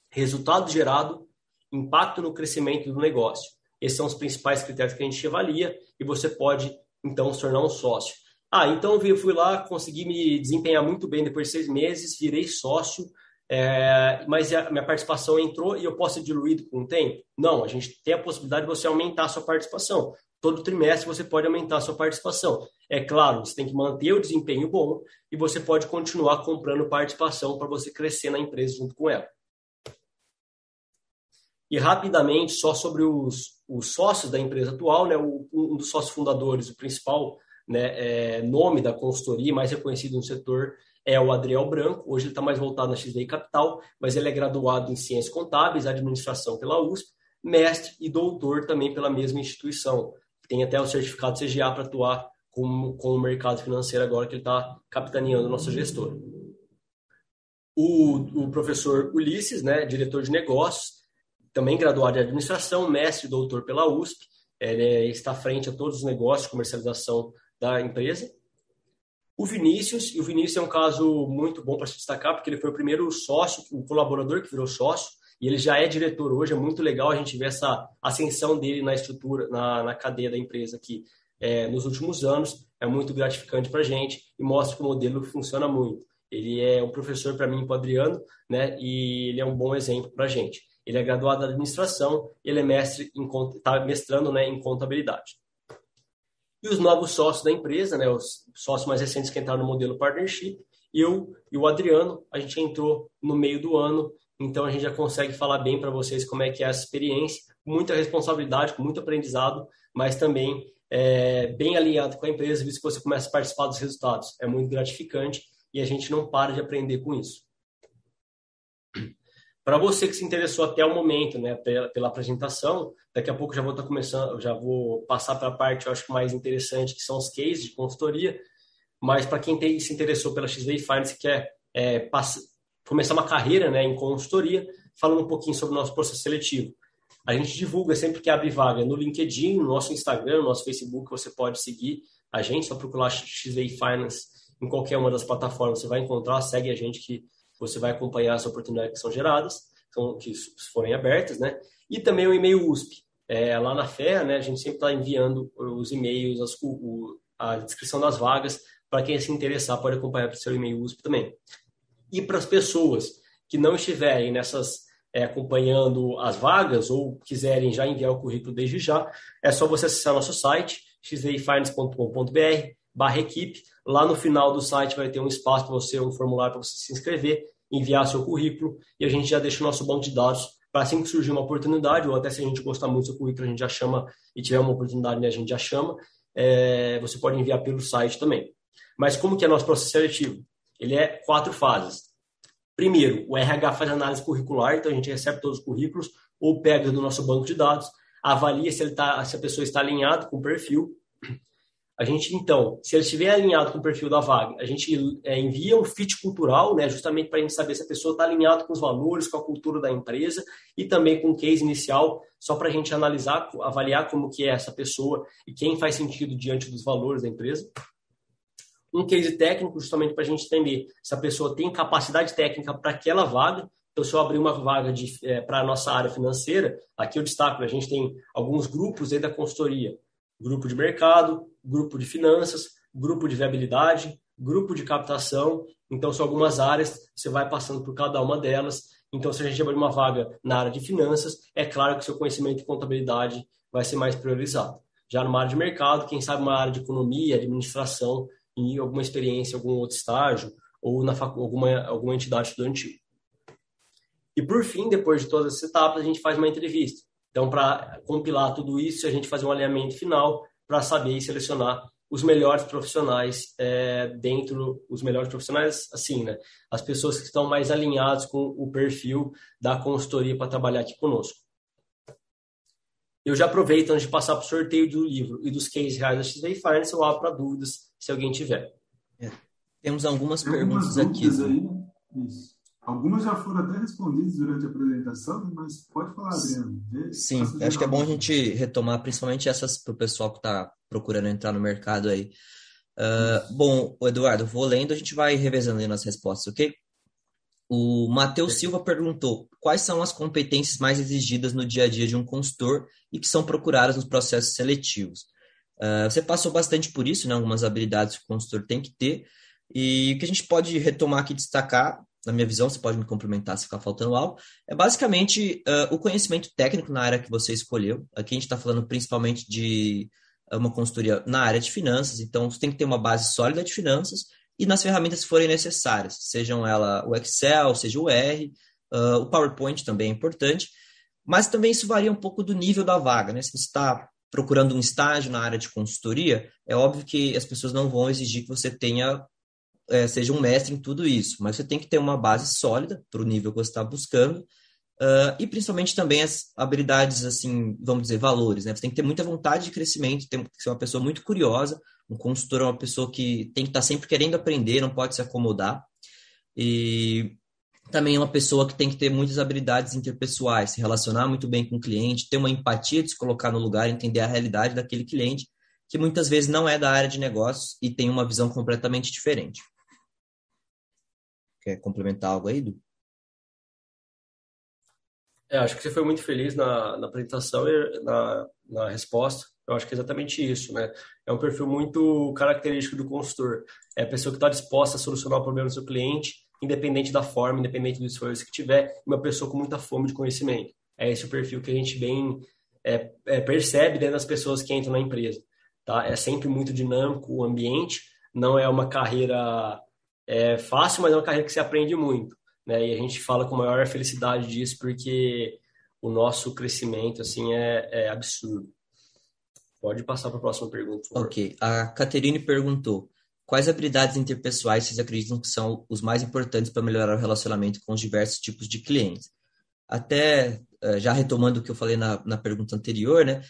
S2: resultado gerado, impacto no crescimento do negócio. Esses são os principais critérios que a gente avalia e você pode, então, se tornar um sócio. Ah, então eu fui lá, consegui me desempenhar muito bem depois de seis meses, virei sócio, é, mas a minha participação entrou e eu posso ser diluído com o tempo? Não, a gente tem a possibilidade de você aumentar a sua participação. Todo trimestre você pode aumentar a sua participação. É claro, você tem que manter o desempenho bom e você pode continuar comprando participação para você crescer na empresa junto com ela. E rapidamente, só sobre os, os sócios da empresa atual, né, um dos sócios fundadores, o principal né, é, nome da consultoria mais reconhecido no setor é o Adriel Branco. Hoje ele está mais voltado na XDI Capital, mas ele é graduado em Ciências Contábeis, Administração pela USP, mestre e doutor também pela mesma instituição. Tem até o certificado CGA para atuar com, com o mercado financeiro agora que ele está capitaneando nossa gestora. O, o professor Ulisses, né, diretor de negócios, também graduado em administração, mestre e doutor pela USP, ele está à frente a todos os negócios de comercialização da empresa. O Vinícius, e o Vinícius é um caso muito bom para se destacar, porque ele foi o primeiro sócio, o colaborador que virou sócio, e ele já é diretor hoje, é muito legal a gente ver essa ascensão dele na estrutura, na, na cadeia da empresa aqui é, nos últimos anos, é muito gratificante para a gente e mostra que o modelo funciona muito. Ele é um professor para mim para o Adriano, né, e ele é um bom exemplo para a gente. Ele é graduado em administração, ele é mestre está mestrando né, em contabilidade. E os novos sócios da empresa, né, os sócios mais recentes que entraram no modelo partnership, eu e o Adriano, a gente entrou no meio do ano, então a gente já consegue falar bem para vocês como é que é essa experiência, muita responsabilidade, com muito aprendizado, mas também é, bem alinhado com a empresa, visto que você começa a participar dos resultados. É muito gratificante e a gente não para de aprender com isso. Para você que se interessou até o momento, né, pela, pela, apresentação, daqui a pouco já vou estar tá começando, já vou passar para a parte, eu acho mais interessante, que são os cases de consultoria. Mas para quem tem, se interessou pela XV Finance, quer é, passa, começar uma carreira, né, em consultoria, falando um pouquinho sobre o nosso processo seletivo. A gente divulga sempre que abre vaga no LinkedIn, no nosso Instagram, no nosso Facebook, você pode seguir a gente, só procurar XV Finance em qualquer uma das plataformas, você vai encontrar, segue a gente que você vai acompanhar as oportunidades que são geradas, que forem abertas, né? E também o e-mail USP. É, lá na FEA, né, a gente sempre está enviando os e-mails, as, o, a descrição das vagas, para quem se interessar pode acompanhar para o seu e-mail USP também. E para as pessoas que não estiverem nessas é, acompanhando as vagas ou quiserem já enviar o currículo desde já, é só você acessar nosso site, xvifinance.com.br barra equipe. Lá no final do site vai ter um espaço para você, um formulário para você se inscrever enviar seu currículo e a gente já deixa o nosso banco de dados para assim que surgir uma oportunidade, ou até se a gente gostar muito do seu currículo, a gente já chama e tiver uma oportunidade, né, a gente já chama, é, você pode enviar pelo site também. Mas como que é nosso processo seletivo? Ele é quatro fases. Primeiro, o RH faz análise curricular, então a gente recebe todos os currículos ou pega do nosso banco de dados, avalia se, ele tá, se a pessoa está alinhada com o perfil, a gente, então, se ele estiver alinhado com o perfil da vaga, a gente é, envia um fit cultural, né, justamente para a gente saber se a pessoa está alinhada com os valores, com a cultura da empresa e também com o case inicial, só para a gente analisar, avaliar como que é essa pessoa e quem faz sentido diante dos valores da empresa. Um case técnico, justamente para a gente entender se a pessoa tem capacidade técnica para aquela vaga. Então, se eu abrir uma vaga é, para a nossa área financeira, aqui eu destaco, a gente tem alguns grupos aí da consultoria grupo de mercado, grupo de finanças, grupo de viabilidade, grupo de captação. Então, são algumas áreas, você vai passando por cada uma delas. Então, se a gente abrir uma vaga na área de finanças, é claro que seu conhecimento de contabilidade vai ser mais priorizado. Já numa área de mercado, quem sabe uma área de economia, administração, e alguma experiência, algum outro estágio, ou na alguma, alguma entidade estudantil. E por fim, depois de todas essas etapas, a gente faz uma entrevista. Então, para compilar tudo isso, a gente fazer um alinhamento final para saber e selecionar os melhores profissionais é, dentro, os melhores profissionais, assim, né? As pessoas que estão mais alinhadas com o perfil da consultoria para trabalhar aqui conosco. Eu já aproveito antes de passar para o sorteio do livro e dos cases reais da XV Finance, eu abro para dúvidas, se alguém tiver.
S3: É. Temos algumas
S1: Tem
S3: perguntas
S1: algumas
S3: aqui.
S1: aí, né? Isso. Algumas já foram até respondidas durante a apresentação, mas pode falar, Adriano.
S3: Sim, acho que é bom a gente retomar, principalmente essas para o pessoal que está procurando entrar no mercado aí. Ah, bom, Eduardo, vou lendo, a gente vai revezando aí nas respostas, ok? O Matheus Silva perguntou: quais são as competências mais exigidas no dia a dia de um consultor e que são procuradas nos processos seletivos? Ah, você passou bastante por isso, né? Algumas habilidades que o consultor tem que ter. E o que a gente pode retomar aqui e destacar, na minha visão, você pode me complementar se ficar faltando algo, é basicamente ah, o conhecimento técnico na área que você escolheu. Aqui a gente está falando principalmente de ah, uma consultoria na área de finanças, então você tem que ter uma base sólida de finanças e nas ferramentas que forem necessárias, sejam ela o Excel, seja o R, ah, o PowerPoint também é importante, mas também isso varia um pouco do nível da vaga, né? Se você está procurando um estágio na área de consultoria, é óbvio que as pessoas não vão exigir que você tenha é, seja um mestre em tudo isso, mas você tem que ter uma base sólida para o nível que você está buscando uh, e principalmente também as habilidades, assim, vamos dizer, valores, né? Você tem que ter muita vontade de crescimento, tem que ser uma pessoa muito curiosa, um consultor é uma pessoa que tem que estar sempre querendo aprender, não pode se acomodar e também é uma pessoa que tem que ter muitas habilidades interpessoais, se relacionar muito bem com o cliente, ter uma empatia de se colocar no lugar, entender a realidade daquele cliente, que muitas vezes não é da área de negócios e tem uma visão completamente diferente. Quer complementar algo aí, Du?
S2: É, acho que você foi muito feliz na, na apresentação e na, na resposta. Eu acho que é exatamente isso, né? É um perfil muito característico do consultor. É a pessoa que está disposta a solucionar o problema do seu cliente, independente da forma, independente do esforço que tiver, uma pessoa com muita fome de conhecimento. É esse o perfil que a gente bem é, é, percebe dentro das pessoas que entram na empresa. Tá? É sempre muito dinâmico o ambiente, não é uma carreira é, fácil, mas é uma carreira que se aprende muito. Né? E a gente fala com maior felicidade disso porque o nosso crescimento assim é, é absurdo. Pode passar para a próxima pergunta.
S3: Ok. A Caterine perguntou: quais habilidades interpessoais vocês acreditam que são os mais importantes para melhorar o relacionamento com os diversos tipos de clientes? Até eh, já retomando o que eu falei na, na pergunta anterior, né?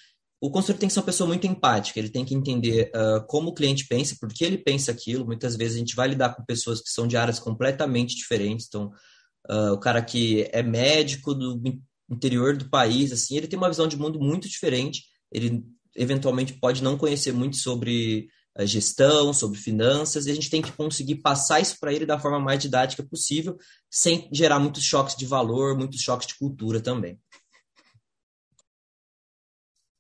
S3: O consultor tem que ser uma pessoa muito empática, ele tem que entender uh, como o cliente pensa, por que ele pensa aquilo. Muitas vezes a gente vai lidar com pessoas que são de áreas completamente diferentes. Então, uh, o cara que é médico do interior do país, assim, ele tem uma visão de mundo muito diferente. Ele eventualmente pode não conhecer muito sobre uh, gestão, sobre finanças, e a gente tem que conseguir passar isso para ele da forma mais didática possível, sem gerar muitos choques de valor, muitos choques de cultura também.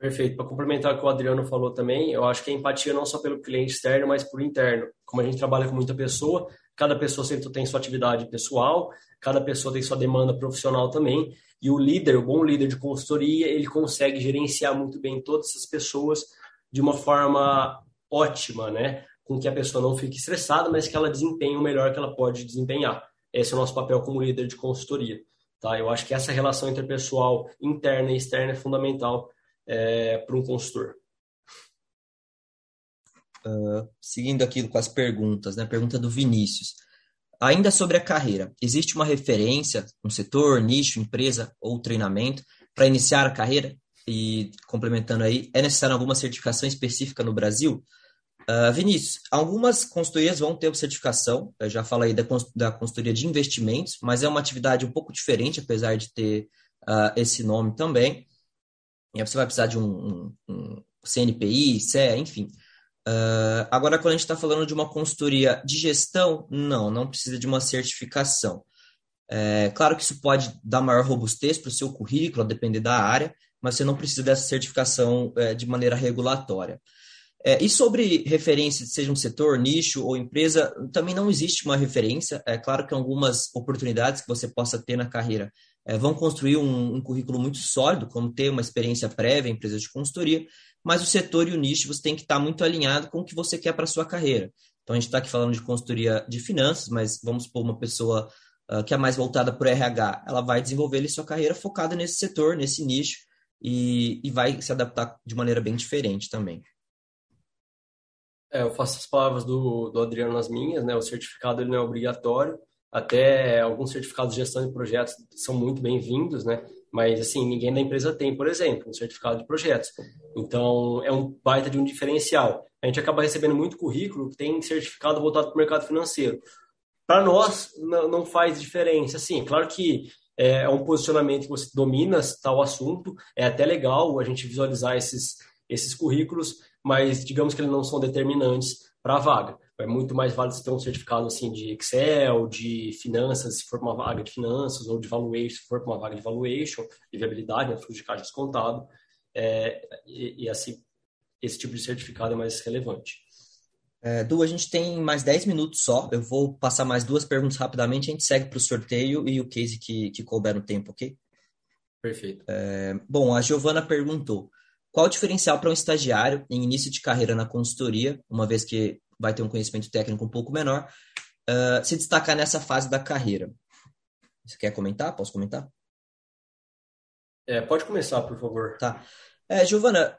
S2: Perfeito. Para complementar o que o Adriano falou também, eu acho que a empatia não só pelo cliente externo, mas por interno. Como a gente trabalha com muita pessoa, cada pessoa sempre tem sua atividade pessoal, cada pessoa tem sua demanda profissional também, e o líder, o bom líder de consultoria, ele consegue gerenciar muito bem todas essas pessoas de uma forma ótima, né? Com que a pessoa não fique estressada, mas que ela desempenhe o melhor que ela pode desempenhar. Esse é o nosso papel como líder de consultoria. Tá? Eu acho que essa relação interpessoal interna e externa é fundamental é, para um consultor.
S3: Uh, seguindo aqui com as perguntas, né? Pergunta do Vinícius. Ainda sobre a carreira, existe uma referência, um setor, nicho, empresa ou treinamento para iniciar a carreira? E complementando aí, é necessário alguma certificação específica no Brasil? Uh, Vinícius, algumas consultorias vão ter certificação, eu já falei da, da consultoria de investimentos, mas é uma atividade um pouco diferente, apesar de ter uh, esse nome também. Aí você vai precisar de um, um, um CNPI, CE, enfim. Uh, agora, quando a gente está falando de uma consultoria de gestão, não, não precisa de uma certificação. É, claro que isso pode dar maior robustez para o seu currículo, a depender da área, mas você não precisa dessa certificação é, de maneira regulatória. É, e sobre referência, seja um setor, nicho ou empresa, também não existe uma referência. É claro que algumas oportunidades que você possa ter na carreira é, vão construir um, um, currículo muito sólido, como ter uma experiência prévia em empresas de consultoria, mas o setor e o nicho você tem que estar muito alinhado com o que você quer para a sua carreira. Então, a gente está aqui falando de consultoria de finanças, mas vamos supor uma pessoa uh, que é mais voltada para o RH, ela vai desenvolver ali, sua carreira focada nesse setor, nesse nicho, e, e vai se adaptar de maneira bem diferente também.
S2: É, eu faço as palavras do, do Adriano nas minhas, né? O certificado ele não é obrigatório, até alguns certificados de gestão de projetos são muito bem-vindos, né? Mas, assim, ninguém da empresa tem, por exemplo, um certificado de projetos. Então, é um baita de um diferencial. A gente acaba recebendo muito currículo que tem certificado voltado para o mercado financeiro. Para nós, não faz diferença. Assim, claro que é, é um posicionamento que você domina tal assunto, é até legal a gente visualizar esses, esses currículos, mas digamos que eles não são determinantes para a vaga. É muito mais válido ter um certificado assim de Excel, de finanças, se for uma vaga de finanças, ou de valuation, se for uma vaga de valuation, de viabilidade, né, fluxo de caixa descontado. É, e, e, assim, esse tipo de certificado é mais relevante.
S3: É, du, a gente tem mais 10 minutos só. Eu vou passar mais duas perguntas rapidamente. A gente segue para o sorteio e o case que, que couber no tempo, ok?
S2: Perfeito.
S3: É, bom, a Giovana perguntou: qual o diferencial para um estagiário em início de carreira na consultoria, uma vez que vai ter um conhecimento técnico um pouco menor, uh, se destacar nessa fase da carreira? Você quer comentar? Posso comentar?
S2: É, pode começar, por favor.
S3: Tá. É, Giovana,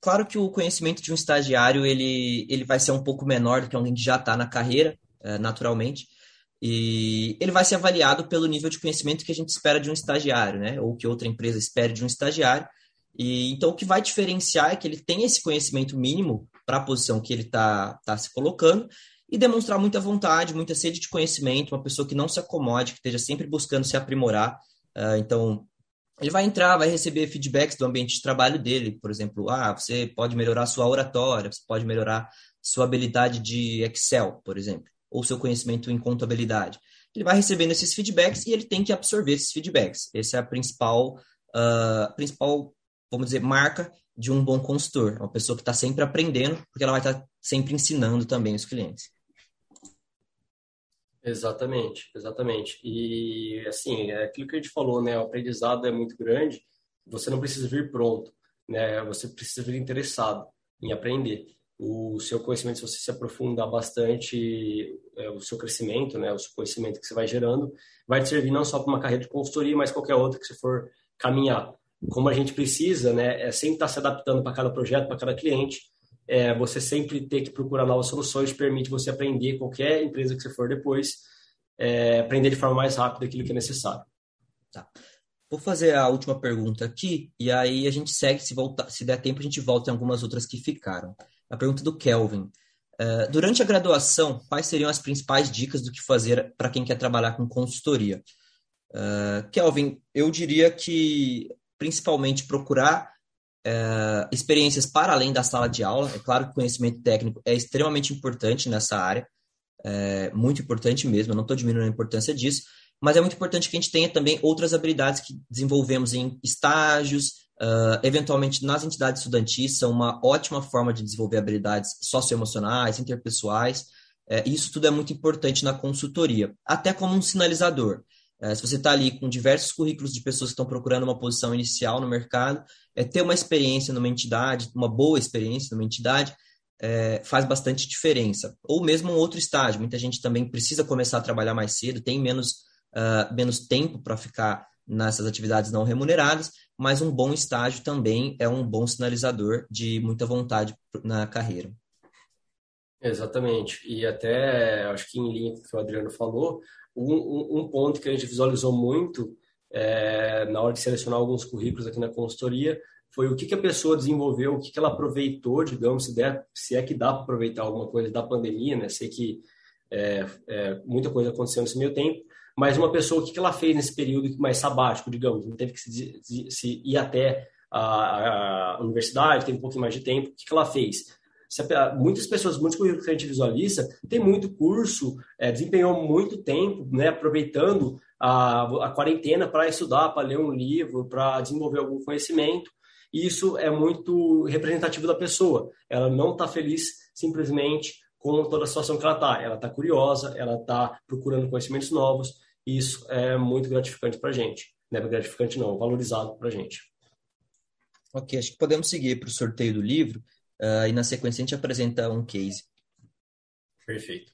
S3: claro que o conhecimento de um estagiário ele, ele vai ser um pouco menor do que alguém que já está na carreira, é, naturalmente, e ele vai ser avaliado pelo nível de conhecimento que a gente espera de um estagiário, né? Ou que outra empresa espere de um estagiário. E então o que vai diferenciar é que ele tem esse conhecimento mínimo para a posição que ele está tá se colocando e demonstrar muita vontade, muita sede de conhecimento, uma pessoa que não se acomode, que esteja sempre buscando se aprimorar. Uh, então, ele vai entrar, vai receber feedbacks do ambiente de trabalho dele, por exemplo, ah, você pode melhorar sua oratória, você pode melhorar sua habilidade de Excel, por exemplo, ou seu conhecimento em contabilidade. Ele vai recebendo esses feedbacks e ele tem que absorver esses feedbacks. Essa é a principal, uh, principal, vamos dizer, marca de um bom consultor, uma pessoa que está sempre aprendendo, porque ela vai estar tá sempre ensinando também os clientes.
S2: Exatamente, exatamente. E assim, é aquilo que a gente falou, né? O aprendizado é muito grande. Você não precisa vir pronto, né? Você precisa vir interessado em aprender. O seu conhecimento, se você se aprofundar bastante, é, o seu crescimento, né? O seu conhecimento que você vai gerando, vai te servir não só para uma carreira de consultoria, mas qualquer outra que você for caminhar. Como a gente precisa, né? É sempre estar tá se adaptando para cada projeto, para cada cliente é, você sempre ter que procurar novas soluções permite você aprender qualquer empresa que você for depois, é, aprender de forma mais rápida aquilo que é necessário.
S3: Tá. Vou fazer a última pergunta aqui e aí a gente segue, se, voltar, se der tempo a gente volta em algumas outras que ficaram. A pergunta do Kelvin. Uh, durante a graduação, quais seriam as principais dicas do que fazer para quem quer trabalhar com consultoria? Uh, Kelvin, eu diria que principalmente procurar é, experiências para além da sala de aula. É claro que conhecimento técnico é extremamente importante nessa área, é muito importante mesmo, eu não estou diminuindo a importância disso, mas é muito importante que a gente tenha também outras habilidades que desenvolvemos em estágios, uh, eventualmente nas entidades estudantis, são uma ótima forma de desenvolver habilidades socioemocionais, interpessoais. É, isso tudo é muito importante na consultoria, até como um sinalizador. É, se você está ali com diversos currículos de pessoas que estão procurando uma posição inicial no mercado, é, ter uma experiência numa entidade, uma boa experiência numa entidade, é, faz bastante diferença. Ou mesmo um outro estágio. Muita gente também precisa começar a trabalhar mais cedo, tem menos, uh, menos tempo para ficar nessas atividades não remuneradas, mas um bom estágio também é um bom sinalizador de muita vontade na carreira.
S2: Exatamente. E até, acho que em linha com o que o Adriano falou, um, um, ponto que a gente visualizou muito é, na hora de selecionar alguns currículos aqui na consultoria foi o que, que a pessoa desenvolveu, o que, que ela aproveitou, digamos, se, der, se é que dá para aproveitar alguma coisa da pandemia, né? Sei que é, é, muita coisa aconteceu nesse meio tempo, mas uma pessoa, o que, que ela fez nesse período mais sabático, digamos, não teve que se, se, ir até a, a, universidade, teve um pouquinho mais de tempo, o que, que ela fez? Muitas pessoas, muitos currículos que a gente visualiza, tem muito curso, é, desempenhou muito tempo, né, aproveitando a, a quarentena para estudar, para ler um livro, para desenvolver algum conhecimento. E isso é muito representativo da pessoa. Ela não está feliz simplesmente com toda a situação que ela está. Ela está curiosa, ela está procurando conhecimentos novos. E isso é muito gratificante para a gente. Não é gratificante, não, valorizado para a gente.
S3: Ok, acho que podemos seguir para o sorteio do livro. Uh, e na sequência a gente apresenta um case.
S2: Perfeito.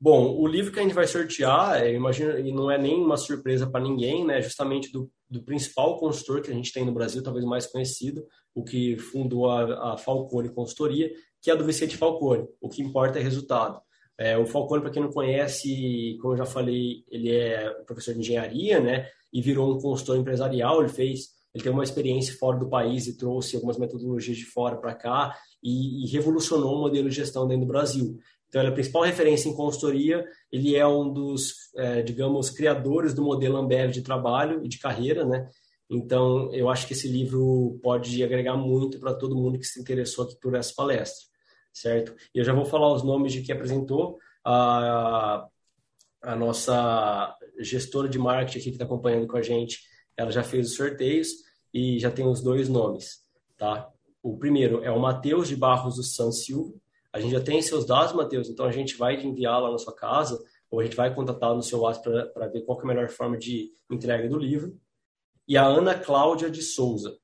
S2: Bom, o livro que a gente vai sortear, eu imagino, e não é nem uma surpresa para ninguém, né? Justamente do, do, principal consultor que a gente tem no Brasil, talvez mais conhecido, o que fundou a, a Falcone Consultoria, que é do Vicente Falcone. O que importa é resultado. É, o Falcone, para quem não conhece, como eu já falei, ele é professor de engenharia, né? E virou um consultor empresarial. Ele fez, ele tem uma experiência fora do país e trouxe algumas metodologias de fora para cá e, e, revolucionou o modelo de gestão dentro do Brasil. Então, ele é a principal referência em consultoria. Ele é um dos, é, digamos, criadores do modelo Ambev de trabalho e de carreira, né? Então, eu acho que esse livro pode agregar muito para todo mundo que se interessou aqui por essa palestra certo? E eu já vou falar os nomes de quem apresentou. A, a nossa gestora de marketing aqui que está acompanhando com a gente, ela já fez os sorteios e já tem os dois nomes, tá? O primeiro é o Matheus de Barros do San Silva. A gente já tem seus dados, Matheus, então a gente vai enviá-lo na sua casa ou a gente vai contatá-lo no seu WhatsApp para ver qual é a melhor forma de entrega do livro. E a Ana Cláudia de Souza,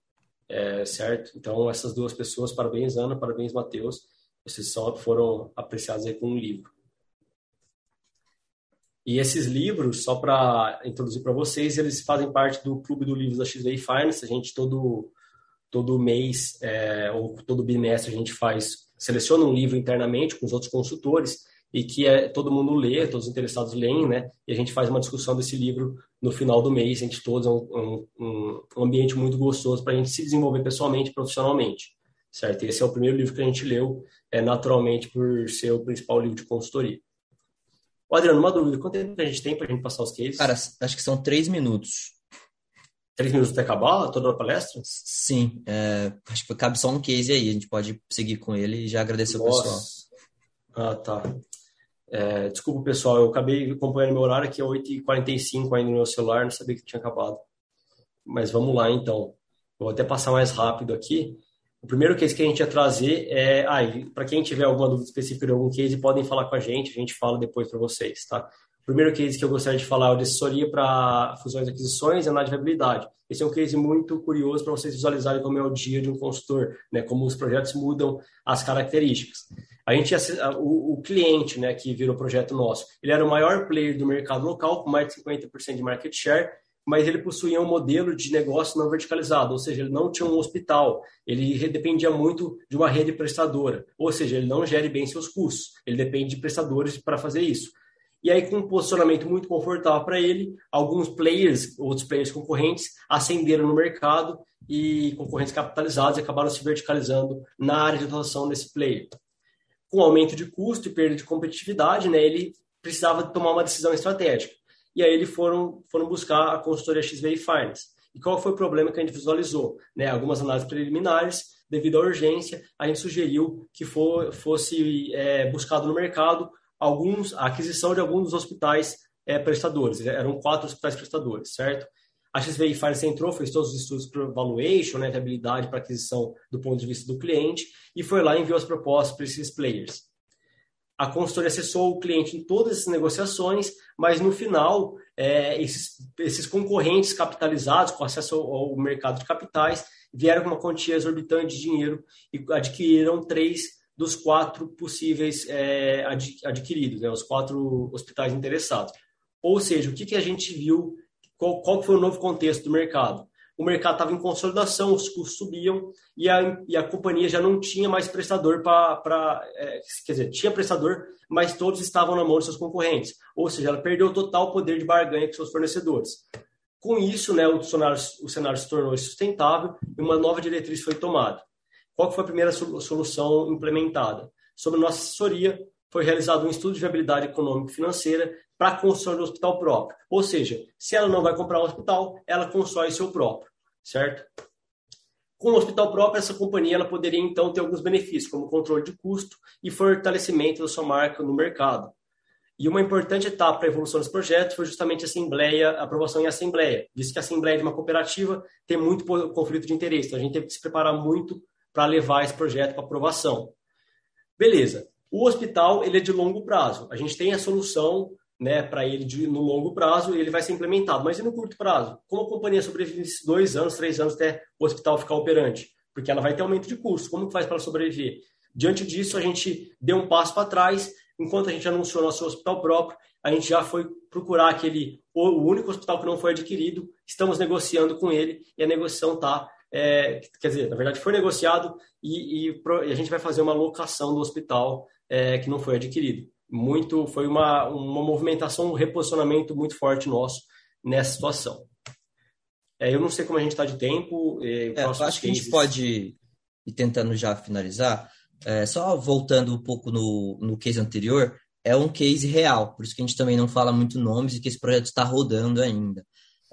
S2: é, certo? Então, essas duas pessoas, parabéns, Ana, parabéns, Matheus vocês só foram apreciados aí com um livro. E esses livros, só para introduzir para vocês, eles fazem parte do Clube do Livros da XV Finance. A gente todo todo mês é, ou todo bimestre a gente faz seleciona um livro internamente com os outros consultores e que é, todo mundo lê, todos os interessados leem, né? E a gente faz uma discussão desse livro no final do mês, entre todos, é um, um, um ambiente muito gostoso para a gente se desenvolver pessoalmente e profissionalmente certo? Esse é o primeiro livro que a gente leu, é, naturalmente, por ser o principal livro de consultoria. O Adriano, uma dúvida, quanto tempo a gente tem para a gente passar os cases?
S3: Cara, acho que são três minutos.
S2: Três minutos até acabar toda a palestra?
S3: Sim, é, acho que cabe só um case aí, a gente pode seguir com ele e já agradecer Nossa. o pessoal.
S2: Ah, tá. É, desculpa, pessoal, eu acabei acompanhando meu horário aqui é 8h45 ainda no meu celular, não sabia que tinha acabado. Mas vamos lá, então. vou até passar mais rápido aqui. O primeiro case que a gente ia trazer é. Ah, para quem tiver alguma dúvida específica de algum case, podem falar com a gente, a gente fala depois para vocês, tá? O primeiro case que eu gostaria de falar é o de assessoria para fusões e aquisições e análise de viabilidade. Esse é um case muito curioso para vocês visualizarem como é o dia de um consultor, né? Como os projetos mudam as características. A gente, o, o cliente, né, que virou projeto nosso, ele era o maior player do mercado local, com mais de 50% de market share, mas ele possuía um modelo de negócio não verticalizado, ou seja, ele não tinha um hospital, ele dependia muito de uma rede prestadora, ou seja, ele não gere bem seus custos, ele depende de prestadores para fazer isso. E aí, com um posicionamento muito confortável para ele, alguns players, outros players concorrentes, ascenderam no mercado e concorrentes capitalizados acabaram se verticalizando na área de atuação desse player. Com aumento de custo e perda de competitividade, né, ele precisava tomar uma decisão estratégica e aí eles foram, foram buscar a consultoria XVI Finance. E qual foi o problema que a gente visualizou? Né, algumas análises preliminares, devido à urgência, a gente sugeriu que for, fosse é, buscado no mercado alguns, a aquisição de alguns dos hospitais é, prestadores. Eram quatro hospitais prestadores, certo? A XVI Finance entrou, fez todos os estudos para valuation, né, viabilidade para aquisição do ponto de vista do cliente, e foi lá e enviou as propostas para esses players a consultoria acessou o cliente em todas essas negociações, mas no final, é, esses, esses, concorrentes capitalizados, com acesso ao, ao, mercado de capitais, vieram com uma quantia exorbitante de dinheiro e adquiriram três dos quatro possíveis é, adquiridos, né, os quatro hospitais interessados. Ou seja, o que, que a gente viu, qual, qual foi o novo contexto do mercado? O mercado estava em consolidação, os custos subiam e a, e a companhia já não tinha mais prestador para. É, quer dizer, tinha prestador, mas todos estavam na mão de seus concorrentes. Ou seja, ela perdeu total poder de barganha com seus fornecedores. Com isso, né, o, cenário, o cenário se tornou insustentável e uma nova diretriz foi tomada. Qual foi a primeira solução implementada? Sobre nossa assessoria, foi realizado um estudo de viabilidade econômica e financeira para a construção do hospital próprio. Ou seja, se ela não vai comprar um hospital, ela constrói seu próprio, certo? Com o hospital próprio, essa companhia ela poderia então ter alguns benefícios, como controle de custo e fortalecimento da sua marca no mercado. E uma importante etapa para a evolução desse projeto foi justamente a assembleia, a aprovação em assembleia, visto que a assembleia de uma cooperativa tem muito conflito de interesse, então a gente teve que se preparar muito para levar esse projeto para aprovação. Beleza. O hospital ele é de longo prazo. A gente tem a solução né, para ele de, no longo prazo ele vai ser implementado. Mas e no curto prazo? Como a companhia sobrevive dois anos, três anos até o hospital ficar operante? Porque ela vai ter aumento de custo. Como que faz para sobreviver? Diante disso, a gente deu um passo para trás. Enquanto a gente anunciou nosso hospital próprio, a gente já foi procurar aquele o único hospital que não foi adquirido. Estamos negociando com ele e a negociação está é, quer dizer, na verdade foi negociado e, e, e, a gente vai fazer uma locação do hospital é, que não foi adquirido. Muito, foi uma, uma movimentação, um reposicionamento muito forte nosso nessa situação. É, eu não sei como a gente está de tempo.
S3: É, eu acho que a gente pode ir tentando já finalizar. É, só voltando um pouco no, no case anterior, é um case real, por isso que a gente também não fala muito nomes e que esse projeto está rodando ainda.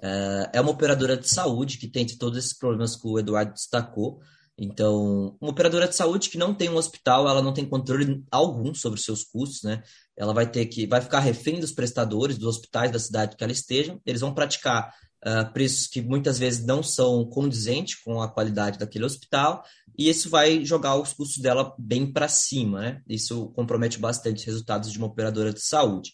S3: É, é uma operadora de saúde que tem todos esses problemas que o Eduardo destacou. Então, uma operadora de saúde que não tem um hospital, ela não tem controle algum sobre os seus custos, né? Ela vai ter que, vai ficar refém dos prestadores, dos hospitais da cidade que ela esteja. Eles vão praticar uh, preços que muitas vezes não são condizentes com a qualidade daquele hospital, e isso vai jogar os custos dela bem para cima, né? Isso compromete bastante os resultados de uma operadora de saúde.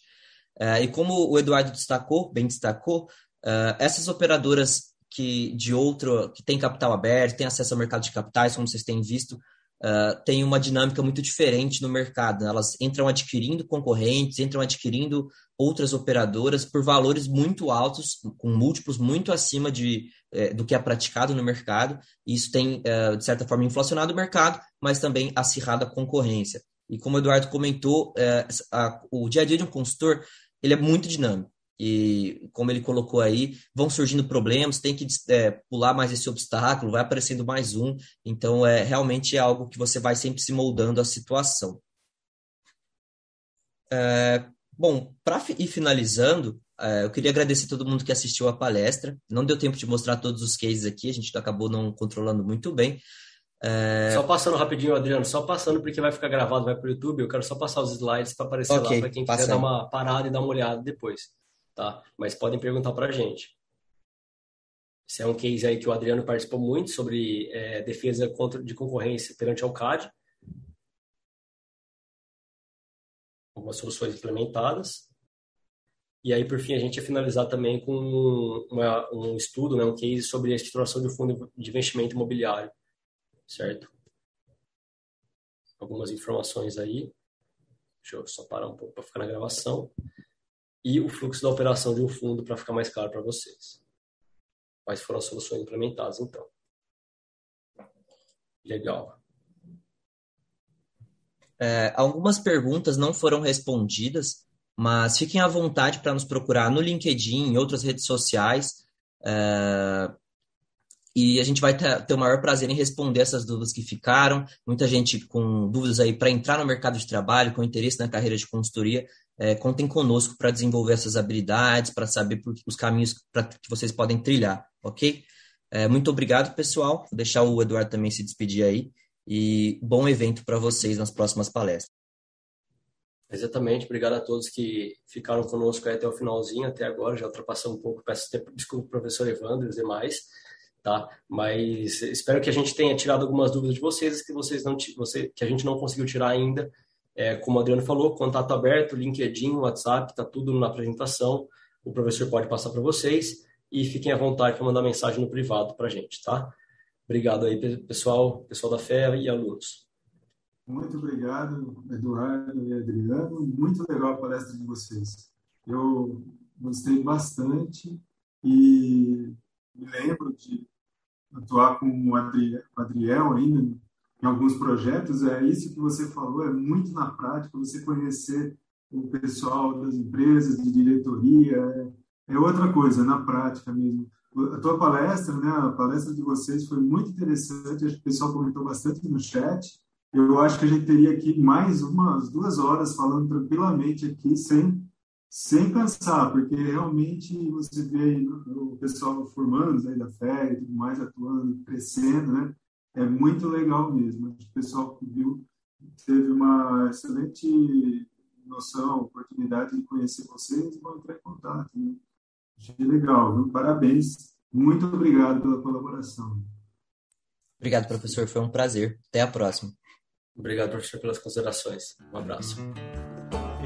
S3: Uh, e como o Eduardo destacou, bem destacou, uh, essas operadoras que de outro que tem capital aberto, tem acesso ao mercado de capitais, como vocês têm visto, uh, tem uma dinâmica muito diferente no mercado. Né? Elas entram adquirindo concorrentes, entram adquirindo outras operadoras por valores muito altos, com múltiplos muito acima de, eh, do que é praticado no mercado. E isso tem, uh, de certa forma, inflacionado o mercado, mas também acirrado a concorrência. E como o Eduardo comentou, uh, a, o dia a dia de um consultor ele é muito dinâmico e como ele colocou aí, vão surgindo problemas, tem que é, pular mais esse obstáculo, vai aparecendo mais um, então é realmente é algo que você vai sempre se moldando a situação. É, bom, para ir finalizando, é, eu queria agradecer todo mundo que assistiu a palestra. Não deu tempo de mostrar todos os cases aqui, a gente acabou não controlando muito bem.
S2: É... Só passando rapidinho, Adriano, só passando porque vai ficar gravado, vai para o YouTube. Eu quero só passar os slides para aparecer okay, lá para quem quiser dar uma parada e dar uma olhada depois tá? Mas podem perguntar para a gente. Esse é um case aí que o Adriano participou muito sobre é, defesa contra, de concorrência perante ao CAD. Algumas soluções implementadas. E aí, por fim, a gente ia finalizar também com uma, um estudo, né, um case sobre a estruturação de fundo de investimento imobiliário, certo? Algumas informações aí. Deixa eu só parar um pouco para ficar na gravação e o fluxo da operação de um fundo para ficar mais claro para vocês. Quais foram as soluções implementadas, então? Legal.
S3: É, algumas perguntas não foram respondidas, mas fiquem à vontade para nos procurar no LinkedIn, em outras redes sociais. É, e a gente vai ter, o maior prazer em responder essas dúvidas que ficaram. Muita gente com dúvidas aí para entrar no mercado de trabalho, com interesse na carreira de consultoria, é, contem conosco para desenvolver essas habilidades, para saber os caminhos pra, que vocês podem trilhar, ok? É, muito obrigado, pessoal. Vou deixar o Eduardo também se despedir aí. E bom evento para vocês nas próximas palestras.
S2: Exatamente, obrigado a todos que ficaram conosco até o finalzinho, até agora, já ultrapassamos um pouco, peço desculpa professor Evandro e os demais, tá? Mas espero que a gente tenha tirado algumas dúvidas de vocês, que vocês não você, que a gente não conseguiu tirar ainda, é, como o Adriano falou, contato aberto, LinkedIn, WhatsApp, está tudo na apresentação. O professor pode passar para vocês e fiquem à vontade para mandar mensagem no privado para a gente, tá? Obrigado aí, pessoal, pessoal da FEA e alunos.
S1: Muito obrigado, Eduardo e Adriano. Muito legal a palestra de vocês. Eu gostei bastante e me lembro de atuar com o Adriel ainda em alguns projetos, é isso que você falou, é muito na prática, você conhecer o pessoal das empresas, de diretoria, é, é outra coisa, na prática mesmo. A tua palestra, né, a palestra de vocês foi muito interessante, acho que o pessoal comentou bastante no chat, eu acho que a gente teria aqui mais umas duas horas falando tranquilamente aqui, sem, sem cansar, porque realmente você vê o pessoal formando aí da fé e tudo mais, atuando, crescendo, né? é muito legal mesmo. O pessoal que viu teve uma excelente noção, oportunidade de conhecer vocês e vão entrar em contato. Né? Achei legal, viu? parabéns. Muito obrigado pela colaboração.
S3: Obrigado, professor. Foi um prazer. Até a próxima.
S2: Obrigado, professor, pelas considerações. Um abraço.